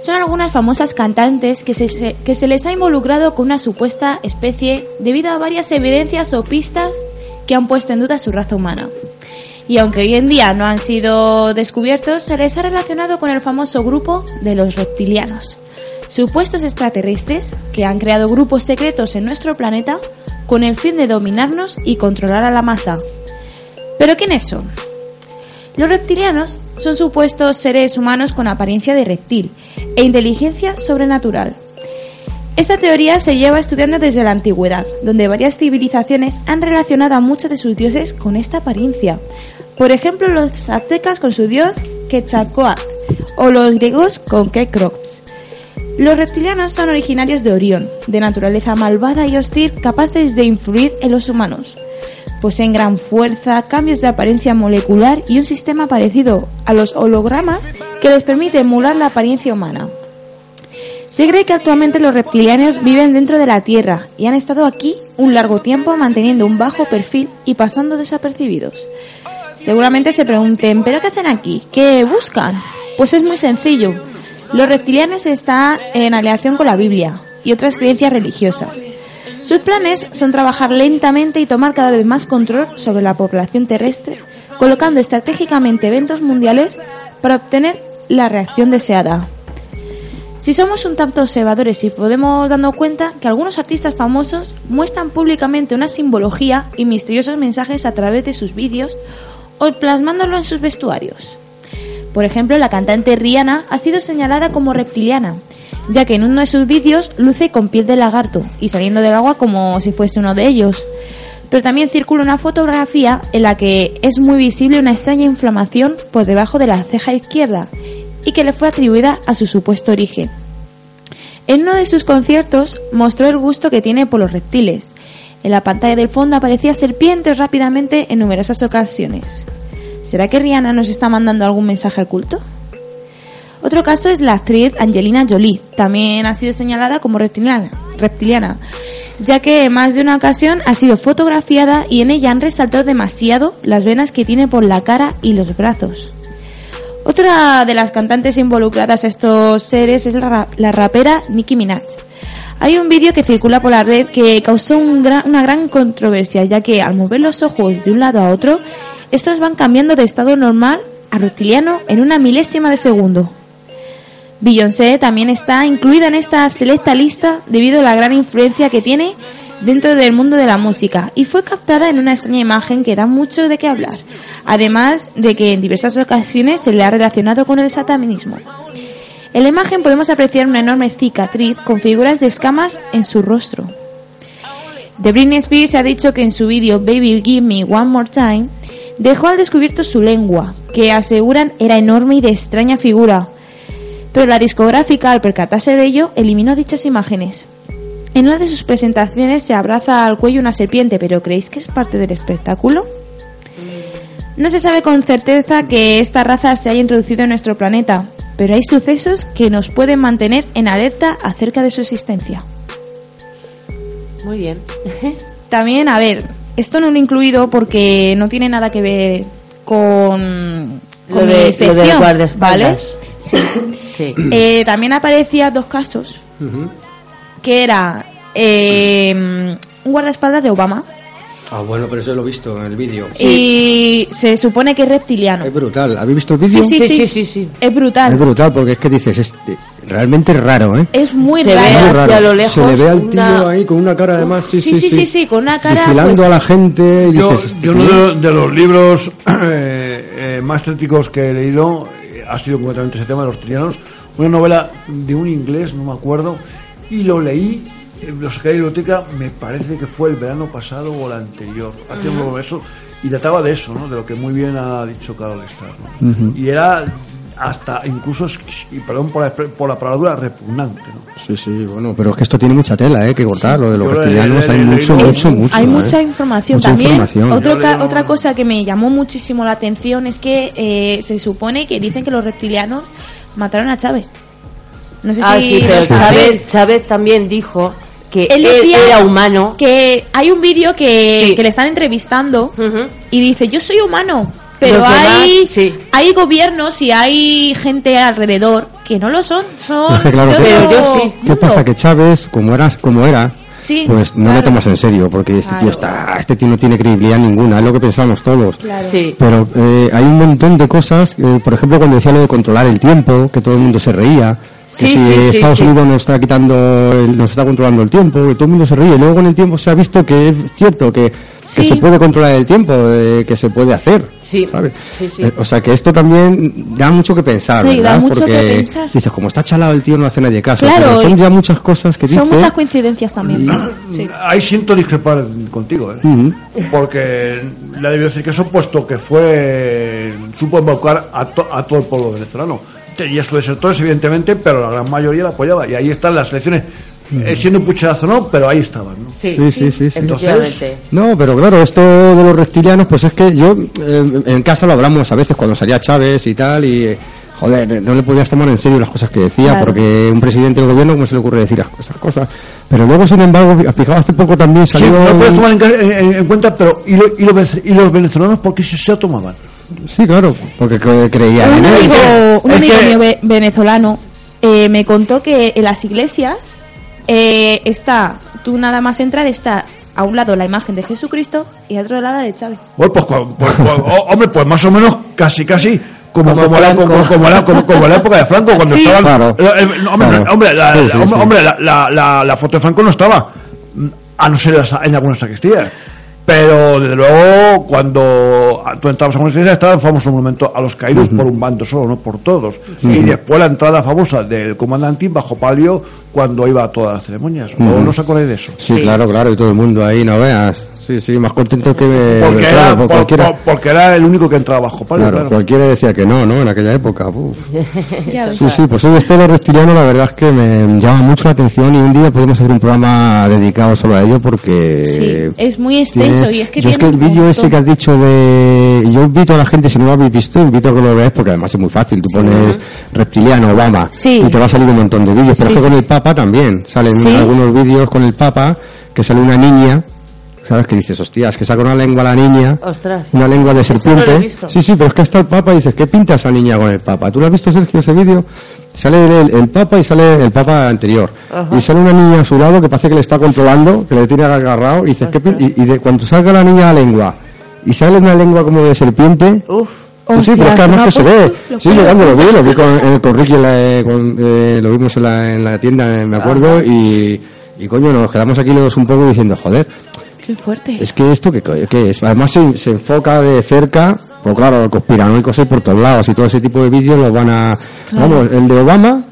son algunas famosas cantantes que se, que se les ha involucrado con una supuesta especie debido a varias evidencias o pistas que han puesto en duda su raza humana. Y aunque hoy en día no han sido descubiertos, se les ha relacionado con el famoso grupo de los reptilianos, supuestos extraterrestres que han creado grupos secretos en nuestro planeta con el fin de dominarnos y controlar a la masa. ¿Pero quiénes son? Los reptilianos son supuestos seres humanos con apariencia de reptil e inteligencia sobrenatural. Esta teoría se lleva estudiando desde la antigüedad, donde varias civilizaciones han relacionado a muchos de sus dioses con esta apariencia. Por ejemplo, los aztecas con su dios Quetzalcoatl o los griegos con Kekrops. Los reptilianos son originarios de Orión, de naturaleza malvada y hostil, capaces de influir en los humanos. Poseen gran fuerza, cambios de apariencia molecular y un sistema parecido a los hologramas que les permite emular la apariencia humana. Se cree que actualmente los reptilianos viven dentro de la Tierra y han estado aquí un largo tiempo manteniendo un bajo perfil y pasando desapercibidos. Seguramente se pregunten, ¿pero qué hacen aquí? ¿Qué buscan? Pues es muy sencillo. Los reptilianos están en aleación con la Biblia y otras creencias religiosas. Sus planes son trabajar lentamente y tomar cada vez más control sobre la población terrestre, colocando estratégicamente eventos mundiales para obtener la reacción deseada. Si somos un tanto observadores y podemos darnos cuenta que algunos artistas famosos muestran públicamente una simbología y misteriosos mensajes a través de sus vídeos o plasmándolo en sus vestuarios. Por ejemplo, la cantante Rihanna ha sido señalada como reptiliana, ya que en uno de sus vídeos luce con piel de lagarto y saliendo del agua como si fuese uno de ellos. Pero también circula una fotografía en la que es muy visible una extraña inflamación por debajo de la ceja izquierda y que le fue atribuida a su supuesto origen. En uno de sus conciertos mostró el gusto que tiene por los reptiles. En la pantalla del fondo aparecía serpientes rápidamente en numerosas ocasiones. ¿Será que Rihanna nos está mandando algún mensaje oculto? Otro caso es la actriz Angelina Jolie. También ha sido señalada como reptiliana, reptiliana, ya que en más de una ocasión ha sido fotografiada y en ella han resaltado demasiado las venas que tiene por la cara y los brazos. Otra de las cantantes involucradas a estos seres es la, la rapera Nicki Minaj. Hay un vídeo que circula por la red que causó una gran controversia, ya que al mover los ojos de un lado a otro, estos van cambiando de estado normal a reptiliano en una milésima de segundo. Beyoncé también está incluida en esta selecta lista debido a la gran influencia que tiene dentro del mundo de la música y fue captada en una extraña imagen que da mucho de qué hablar, además de que en diversas ocasiones se le ha relacionado con el satanismo. En la imagen podemos apreciar una enorme cicatriz con figuras de escamas en su rostro. De Britney Spears ha dicho que en su vídeo Baby Give Me One More Time dejó al descubierto su lengua, que aseguran era enorme y de extraña figura, pero la discográfica, al percatarse de ello, eliminó dichas imágenes. En una de sus presentaciones se abraza al cuello una serpiente, pero ¿creéis que es parte del espectáculo? No se sabe con certeza que esta raza se haya introducido en nuestro planeta, pero hay sucesos que nos pueden mantener en alerta acerca de su existencia. Muy bien. También, a ver, esto no lo he incluido porque no tiene nada que ver con, Lo con de- mi lo guardaespaldas. ¿vale? Sí. Sí. Eh, también aparecía dos casos, que era eh, un guardaespaldas de Obama Ah, bueno, pero eso lo he visto en el vídeo. y se supone que es reptiliano. Es brutal. ¿Habéis visto el vídeo? sí, Sí, sí, sí, sí, sí. Es brutal. Es brutal porque es que dices, es realmente raro, ¿eh? Es muy Se ve raro. Hacia raro. lo lejos Se le ve al tío una- ahí con una cara además, sí, Sí, sí, sí, sí, con una cara, Vigilando pues- a la gente. y Yo, dices, este yo uno de, los- de los libros eh, eh, más críticos que he leído eh, ha sido completamente ese tema de los trianos. Una novela de un inglés, no me acuerdo, y lo leí, lo saqué de la biblioteca, me parece que fue el verano pasado o el anterior. Hace un y trataba de eso, ¿no? de lo que muy bien ha dicho Carol Star. ¿no? Y era hasta incluso, y perdón por la, por la palabra, repugnante. ¿no? Sí, sí, bueno, pero es que esto tiene mucha tela, ¿eh? Que cortar, lo de los reptilianos, hay mucho, mucho, mucho. Hay ¿eh? mucha información Mucha también. información. Otro ca- Otra cosa que me llamó muchísimo la atención es que eh, se supone que dicen que los reptilianos mataron a Chávez. No sé Ah, si sí, pero Sí. Chávez. Chávez también dijo que Él él, decía era humano. Que hay un vídeo que, Sí. que le están entrevistando y dice, yo soy humano, pero demás, hay, sí. hay gobiernos y hay gente alrededor que no lo son. Son Es que claro, de que- Pero otro yo sí. ¿Qué mundo. pasa? Que Chávez, como era, como era Sí, pues no claro. lo tomas en serio, porque este tío está, este tío no tiene credibilidad ninguna, es lo que pensamos todos. Claro. Sí. Pero eh, hay un montón de cosas, eh, por ejemplo, cuando decía lo de controlar el tiempo, que todo el mundo se reía, que Sí, si sí, Estados sí. Unidos nos está quitando, el- nos está controlando el tiempo, que todo el mundo se ríe. Y luego con el tiempo se ha visto que es cierto, que, se puede controlar el tiempo, eh, que se puede hacer. Sí, ¿sabes? sí, sí. Eh, o sea que esto también da mucho que pensar, Sí, da ¿verdad? mucho Porque que pensar. dices, como está chalado el tío, no hace nadie caso. Claro, pero son ya muchas cosas que dice. Son muchas coincidencias también. Sí. Ahí siento discrepar contigo, ¿eh? Porque le ha debido decir que eso, puesto que fue supo embaucar a, to- a todo el pueblo venezolano. Tenía sus desertores, evidentemente, pero la gran mayoría la apoyaba. Y ahí están las elecciones, eh, siendo un pucherazo no, pero ahí estaban. ¿no? Sí, Sí, sí, sí, sí. efectivamente. No, pero claro, esto de los reptilianos, pues es que yo eh, en casa lo hablamos a veces cuando salía Chávez y tal, y eh, joder, no le podías tomar en serio las cosas que decía, Claro. porque un presidente del gobierno, ¿cómo se le ocurre decir esas cosas? Pero luego, sin embargo, fijaba hace poco también Sí, salió... no puedes tomar en, ca- en- en cuenta, pero ¿y, lo- y los, y los venezolanos por qué se, se lo tomaban? Sí, claro, porque cre- creían Un en él. amigo, un es amigo que- mío ve- venezolano eh, me contó que en las iglesias eh, está, tú nada más entrar, está a un lado la imagen de Jesucristo y a otro lado la de Chávez. Pues, cu- pues, pues, oh, hombre, pues más o menos casi, casi como, Como como, la, como, como la, como, como la época de Franco, cuando Sí. estaban... Claro. no, hombre, Claro. hombre, la, Sí, la- sí, hombre, sí. hombre, la, la, la, la foto de Franco no estaba, a no ser en algunas sacristías. Pero, desde luego, cuando tú entrabas a una iglesia, estaba el famoso monumento a los caídos por un bando solo, no por todos. Y después la entrada famosa del comandante bajo palio cuando iba a todas las ceremonias. ¿O no os acordáis de eso? Sí, Sí. claro, claro, y todo el mundo ahí, no veas. Sí, sí, más contento que... Porque, claro, era, por por- cualquiera, por- porque era el único que entraba bajo palio, claro, claro. cualquiera decía que no, ¿no? En aquella época. Sí, sí, pues hoy esto de reptiliano la verdad es que me llama mucho la atención y un día podemos hacer un programa dedicado solo a ello porque... Sí, es muy extenso tiene- y es que yo es que tiene el vídeo ese que has dicho de... Yo invito a la gente, si no lo habéis visto, invito a que lo veáis porque además es muy fácil. Tú pones reptiliano, Obama Sí. y te va a salir un montón de vídeos. Pero Sí, es que con el Papa también. Salen Sí. algunos vídeos con el Papa que sale una niña... ¿Sabes? Que dices, hostias, que saca una lengua la niña Ostras. una lengua de Eso no serpiente. lo he visto. sí, sí, pero es que está el Papa y dices, ¿qué pinta esa niña con el Papa? ¿Tú lo has visto, Sergio, ese vídeo? Sale el, el Papa y sale el Papa anterior. Ajá. Y sale una niña a su lado que parece que le está controlando, que le tiene agarrado, y dices, ¿qué pin-?" y, y de cuando salga la niña la lengua, y sale una lengua como de serpiente, Uf. Sí, sí, pero es que además no, que se pues, ve. lo Sí, yo cuando lo vi, lo vi con, eh, con Ricky, en la- con, eh, lo vimos en la, en la tienda, eh, me acuerdo, y, y coño, nos quedamos aquí los un poco diciendo, joder, Qué fuerte. es que esto que, que es, además se, se enfoca de cerca, pues claro, conspiranoicos hay por todos lados y todo ese tipo de vídeos los van a, vamos, el de Obama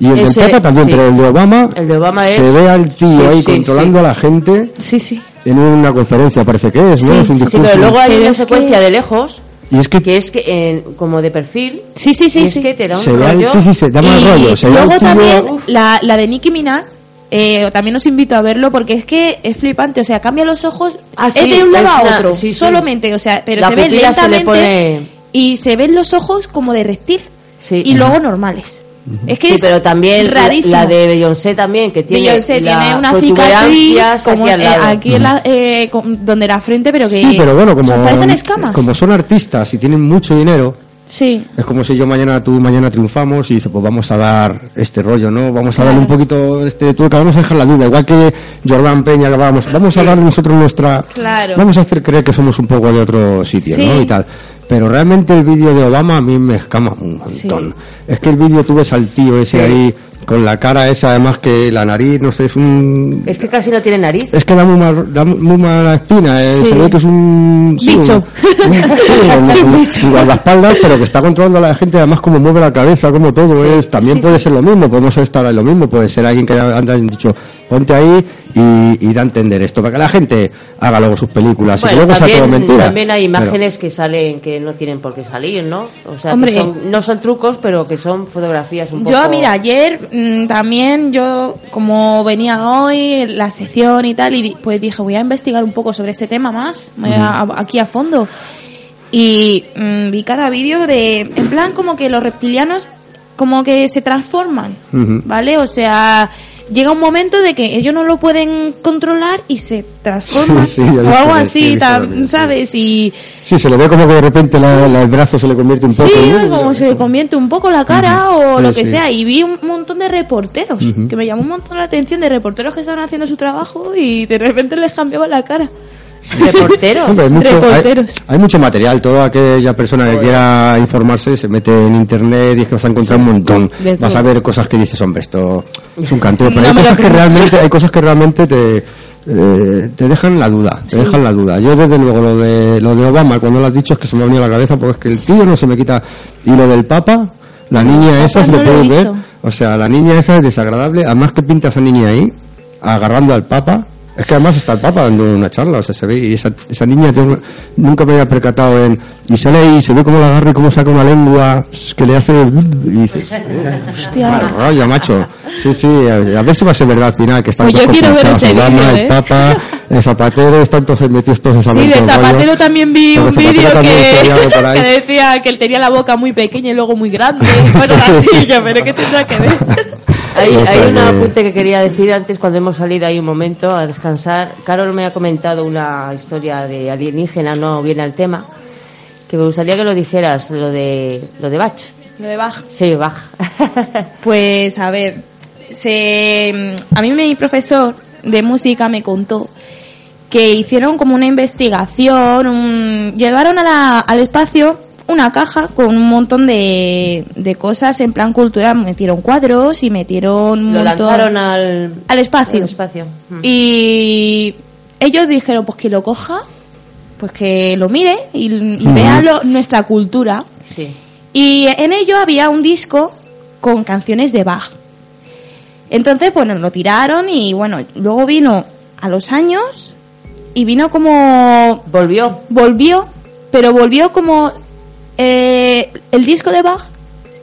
y el Ese, del Papa también, sí. pero el de Obama, El de Obama se es- ve al tío sí, ahí sí, controlando sí. a la gente Sí, sí. en una conferencia, parece que es, ¿no? Sí, es un sí, Sí, discurso. pero luego hay Pero una secuencia que- de lejos y es que, que es que en- como de perfil. Sí, sí, sí. es sí. que te da un se ve al, rollo. sí, sí, se da más Y rollo, se luego tío- también la, la de Nicki Minaj, eh, también os invito a verlo porque es que es flipante, o sea, cambia los ojos Ah, es de un lado a otro, sí, sí. solamente, o sea, pero La se ve pupila se le lentamente pone- y se ven los ojos como de reptil Sí. y luego normales. Es que Sí, es pero también la- rarísimo. la de Beyoncé también, que tiene, Beyoncé la tiene una cicatriz como, aquí al eh, lado. aquí en la, eh, con- donde la frente, pero que Sí, pero bueno, como, son- parecen escamas. como son artistas y tienen mucho dinero, Sí. Es como si yo mañana, tú mañana triunfamos y dice, pues vamos a dar este rollo, ¿no? Vamos a Claro. darle un poquito este que vamos a dejar la duda, igual que Jordán Peña, que vamos, vamos a darle nosotros nuestra, Claro. vamos a hacer creer que somos un poco de otro sitio, Sí. ¿no? Y tal. Pero realmente el vídeo de Obama a mí me escama un montón. Es que el vídeo tú ves al tío ese Sí. ahí con la cara esa, además que la nariz, no sé, es un... Es que casi no tiene nariz. Es que da muy, mal, da muy mala espina, eh, Sí. se ve que es un... sí, Bicho. un- un- sí, un un guardaespaldas, pero que está controlando a la gente, además como mueve la cabeza, como todo es, también puede ser lo mismo, podemos estar en lo mismo, puede ser alguien que y dicho, ponte ahí y, y da a entender esto, para que la gente haga luego sus películas y que luego sea todo también, mentira. también hay Pero- imágenes que salen que no tienen por qué salir, ¿no? O sea, Hombre. que son, no son trucos, pero que son fotografías un poco... Yo, mira, ayer mm, también yo, como venía hoy, la sección y tal, y pues dije, voy a investigar un poco sobre este tema más, voy a- aquí a fondo. Y mm, vi cada vídeo de, en plan, como que los reptilianos como que se transforman. ¿vale? O sea, llega un momento de que ellos no lo pueden controlar y se Sí, sí, he o algo así. ¿sabes? Y Sí, se le ve como que de repente la- la- el brazo se le convierte un poco. Sí, ¿no? como se convierte un poco la cara o lo que sea. Y vi un montón de reporteros, que me llamó un montón la atención de reporteros que estaban haciendo su trabajo y de repente les cambiaba la cara. Reporteros. Hombre, hay, mucho, hay, Reporteros. hay mucho material. Toda aquella persona que quiera informarse se mete en internet y es que vas a encontrar un montón. Vas a ver cosas que dices, hombre, esto es un canteo. Pero No hay, cosas que realmente, hay cosas que realmente te, eh, te dejan la duda. Te dejan la duda. Yo, desde luego, lo de, lo de Obama, cuando lo has dicho, es que se me ha venido a la cabeza porque es que el tío no se me quita. Y lo del Papa, la niña esa, si no lo puedes ver. O sea, la niña esa es desagradable. Además, que pinta esa niña ahí, agarrando al Papa. Es que además está el Papa dando una charla, o sea, se ve, y esa, esa niña tengo- nunca me había percatado en, y sale ahí, se ve cómo la agarra y cómo saca una lengua que le hace, y dices, Hostia. mal rollo, macho. Sí, sí, a, a ver si va a ser verdad al final, que están Pues yo quiero ver ese Obama, vídeo, el ¿eh? Papa, el Zapatero, están todos metidos todos en esa Sí, de del rollo. Zapatero también vi Pero un Zapatero vídeo que, que decía que él tenía la boca muy pequeña y luego muy grande. Bueno, así, yo, pero ¿qué tendrá que ver? Hay, O sea hay un que- apunte que quería decir antes cuando hemos salido ahí un momento a descansar. Carol me ha comentado una historia de alienígena, no viene al tema, que me gustaría que lo dijeras, lo de lo de Bach. Lo de Bach. Sí, Bach. Pues a ver, se, a mí mi profesor de música me contó que hicieron como una investigación, un- llevaron a la- al espacio una caja con un montón de, de cosas en plan cultural, metieron cuadros y metieron un Lo montón- lanzaron al, al espacio. al espacio. Mm. Y ellos dijeron, pues que lo coja, pues que lo mire y, y Ujú. vea lo- nuestra cultura. Sí. Y en ello había un disco con canciones de Bach. Entonces, bueno, lo tiraron y bueno, luego vino a los años y vino como... Volvió. Volvió, pero volvió como eh, el disco de Bach,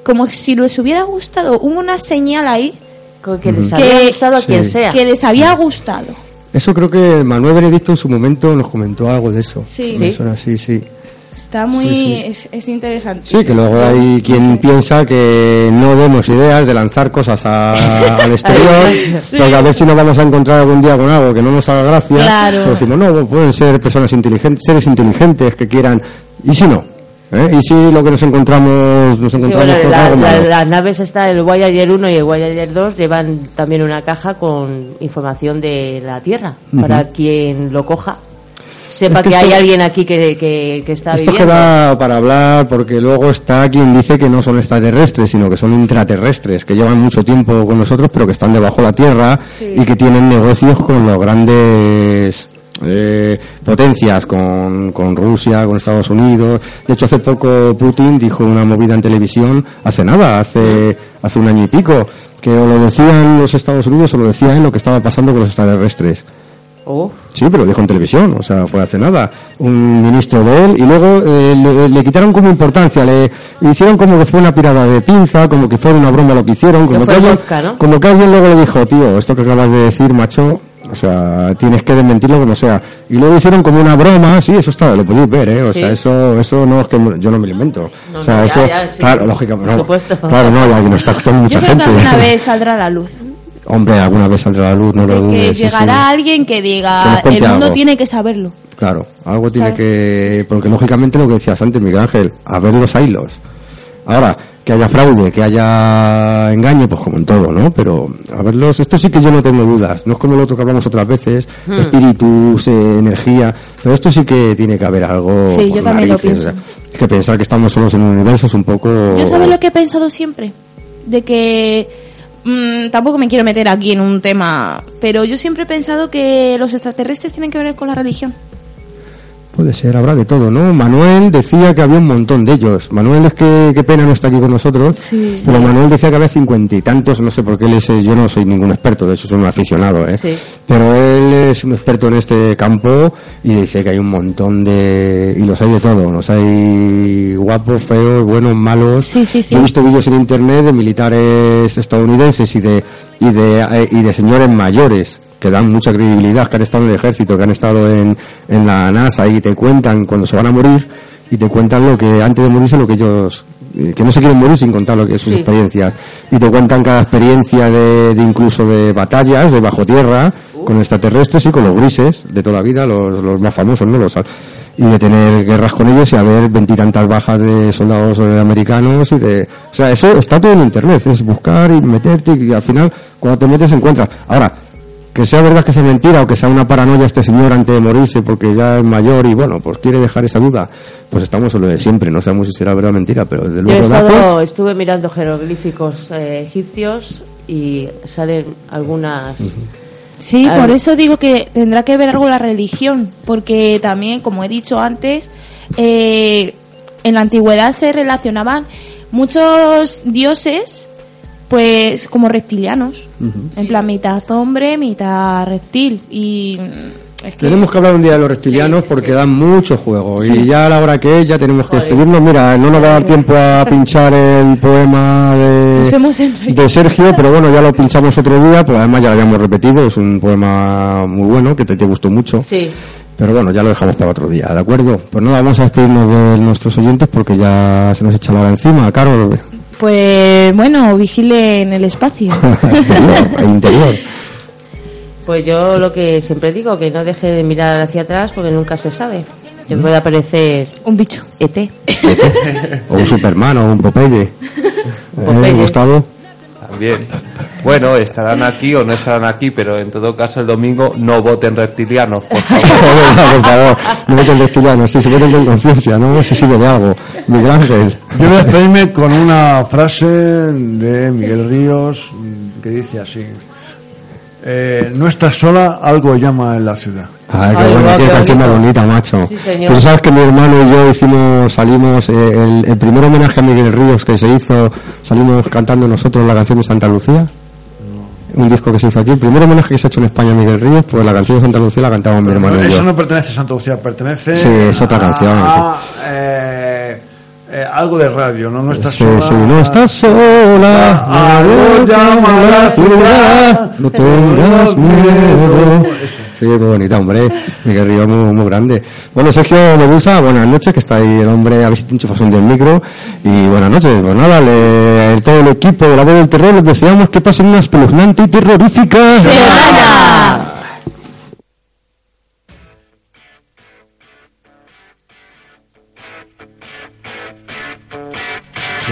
como si les hubiera gustado. Hubo una señal ahí Como que les había Que- gustado a quien Sí. sea. que les había gustado. Eso creo que Manuel Benedicto en su momento nos comentó algo de eso. Sí. Suena sí. Está muy... Sí, sí. Es, es interesante. Sí, que luego hay quien piensa que no demos ideas de lanzar cosas a- al exterior, Sí. porque a ver si nos vamos a encontrar algún día con algo que no nos haga gracia. Claro. Pero decimos, no, pueden ser personas inteligentes, seres inteligentes que quieran. ¿Y si no? ¿Eh? ¿Y si lo que nos encontramos, nos Sí, encontramos bueno, con la- algo la- malo? las naves está el Voyager 1 y el Voyager 2 llevan también una caja con información de la Tierra para quien lo coja sepa Es que que, esto- hay alguien aquí que, que, que está Esto viviendo. queda para hablar porque luego está quien dice que no son extraterrestres, sino que son intraterrestres, que llevan mucho tiempo con nosotros, pero que están debajo de la Tierra y que tienen negocios con los grandes eh, potencias, con, con Rusia, con Estados Unidos. De hecho, hace poco Putin dijo una movida en televisión, hace nada, hace, hace un año y pico, que o lo decían los Estados Unidos o lo decían lo que estaba pasando con los extraterrestres. Oh, Sí, pero lo dijo en televisión, o sea, fue hace nada. Un ministro de él, y luego eh, le, le quitaron como importancia, le, hicieron como que fue una pirada de pinza, como que fue una broma lo que hicieron, como Que como que alguien luego le dijo, tío, esto que acabas de decir, macho, o sea, tienes que desmentirlo como sea. Y luego hicieron como una broma, sí, eso está, lo podéis ver, ¿eh? O Sí. sea, eso, eso no es que yo no me lo invento. No, o sea, no, ya, eso, ya, sí. claro, lógicamente, Por no. supuesto. Claro, no, ya que no está mucha Yo creo que gente. alguna vez saldrá a la luz. Hombre, alguna vez saldrá a la luz, no lo De dudes. que llegará sí. alguien que Que diga, nos cuente el mundo algo". tiene que saberlo. Claro, algo tiene ¿Sabes? que... Porque lógicamente lo que decías antes, Miguel Ángel, a ver los hilos. Ahora, que haya fraude, que haya engaño, pues como en todo, ¿no? Pero a verlos, esto sí que yo no tengo dudas. No es como el otro que hablamos otras veces, Hmm. espíritus, eh, energía, pero esto sí que tiene que haber algo... Sí, yo también lo pienso. o sea, Es que pensar que estamos solos en un universo es un poco... Yo sabes lo que he pensado siempre, de que mm, tampoco me quiero meter aquí en un tema, pero yo siempre he pensado que los extraterrestres tienen que ver con la religión. Puede ser, habrá de todo, ¿no? Manuel decía que había un montón de ellos. Manuel es que, qué pena no está aquí con nosotros, Sí. pero Manuel decía que había cincuenta y tantos, no sé por qué él es, yo no soy ningún experto, de hecho soy un aficionado, ¿eh? Sí. Pero él es un experto en este campo y dice que hay un montón de, y los hay de todo, los hay guapos, feos, buenos, malos. Sí, sí, sí. Yo he visto vídeos en internet de militares estadounidenses y de, y de, eh, y de señores mayores que dan mucha credibilidad, que han estado en el ejército, que han estado en, en la NASA y te cuentan cuando se van a morir y te cuentan lo que antes de morirse lo que ellos eh, que no se quieren morir sin contar lo que es sus Sí. experiencias y te cuentan cada experiencia de, de incluso de batallas de bajo tierra con extraterrestres y con los grises de toda la vida los, los más famosos no los y de tener guerras con ellos y haber veintitantas bajas de soldados americanos y de o sea eso está todo en internet es buscar y meterte y al final cuando te metes encuentras. Ahora que sea verdad que sea mentira o que sea una paranoia este señor antes de morirse porque ya es mayor y bueno, pues quiere dejar esa duda, pues estamos en lo de siempre, no sabemos si será verdad o mentira, pero desde Yo he luego estado- datos, estuve mirando jeroglíficos eh, egipcios y salen algunas... Sí, por eso digo que tendrá que ver algo la religión, porque también, como he dicho antes, eh, en la antigüedad se relacionaban muchos dioses Pues como reptilianos. En plan, mitad hombre, mitad reptil. Y. mm, es que- Tenemos que hablar un día de los reptilianos Sí, porque sí. dan mucho juego Sí. y ya a la hora que es ya tenemos que despedirnos. Mira, no nos va a dar tiempo a pinchar el poema de, Sergio, pero bueno, ya lo pinchamos otro día, pues además ya lo habíamos repetido, es un poema muy bueno que te, te gustó mucho. Sí, Pero bueno, ya lo dejamos para otro día, ¿de acuerdo? Pues nada, vamos a despedirnos de nuestros oyentes porque ya se nos echa la hora encima, Carol. Pues bueno, vigile en el espacio. exterior, e interior. pues yo lo que siempre digo, que no deje de mirar hacia atrás porque nunca se sabe. Que puede aparecer Un bicho. ET. O un Superman o un Popeye. ¿Eh, Popeye. Gustavo? También. Bueno, estarán aquí o no estarán aquí, pero en todo caso el domingo no voten reptilianos, por favor. por favor, no voten reptilianos, sí, se voten con conciencia, no se sirve de algo. Miguel Ángel. Yo voy a despedirme con una frase de Miguel Ríos que dice así. Eh, no estás sola, algo llama en la ciudad. Ay, qué Ay, guau, qué qué canción más bonita, macho. Sí, señor. Tú sabes que mi hermano y yo hicimos, salimos, eh, el, el primer homenaje a Miguel Ríos que se hizo, salimos cantando nosotros la canción de Santa Lucía. Un disco que se hizo aquí. El primer homenaje que se ha hecho en España a Miguel Ríos, pues la canción de Santa Lucía la cantaba mi hermano y eso yo. no pertenece a Santa Lucía, pertenece Sí, es otra a- canción, a, eh, eh, algo de radio, ¿no? No estás Sí, sola. sí, no estás sola, Algo llama a la ciudad. no tengas miedo. Sí, qué bonita, hombre. Miguel Ríos muy, muy grande. Bueno, Sergio Medusa, buenas noches, que está ahí el hombre, a ver si te enchufas un día el micro. Y buenas noches, pues nada, le, todo el equipo de la voz del terror, les deseamos que pasen una espeluznante y terrorífica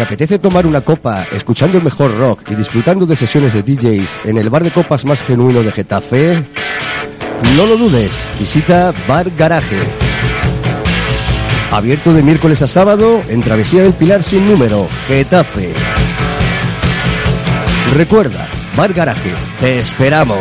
¿Te apetece tomar una copa escuchando el mejor rock y disfrutando de sesiones de DJs en el bar de copas más genuino de Getafe? No lo dudes, visita Bar Garaje. Abierto de miércoles a sábado en Travesía del Pilar sin número, Getafe. Recuerda, Bar Garaje, te esperamos.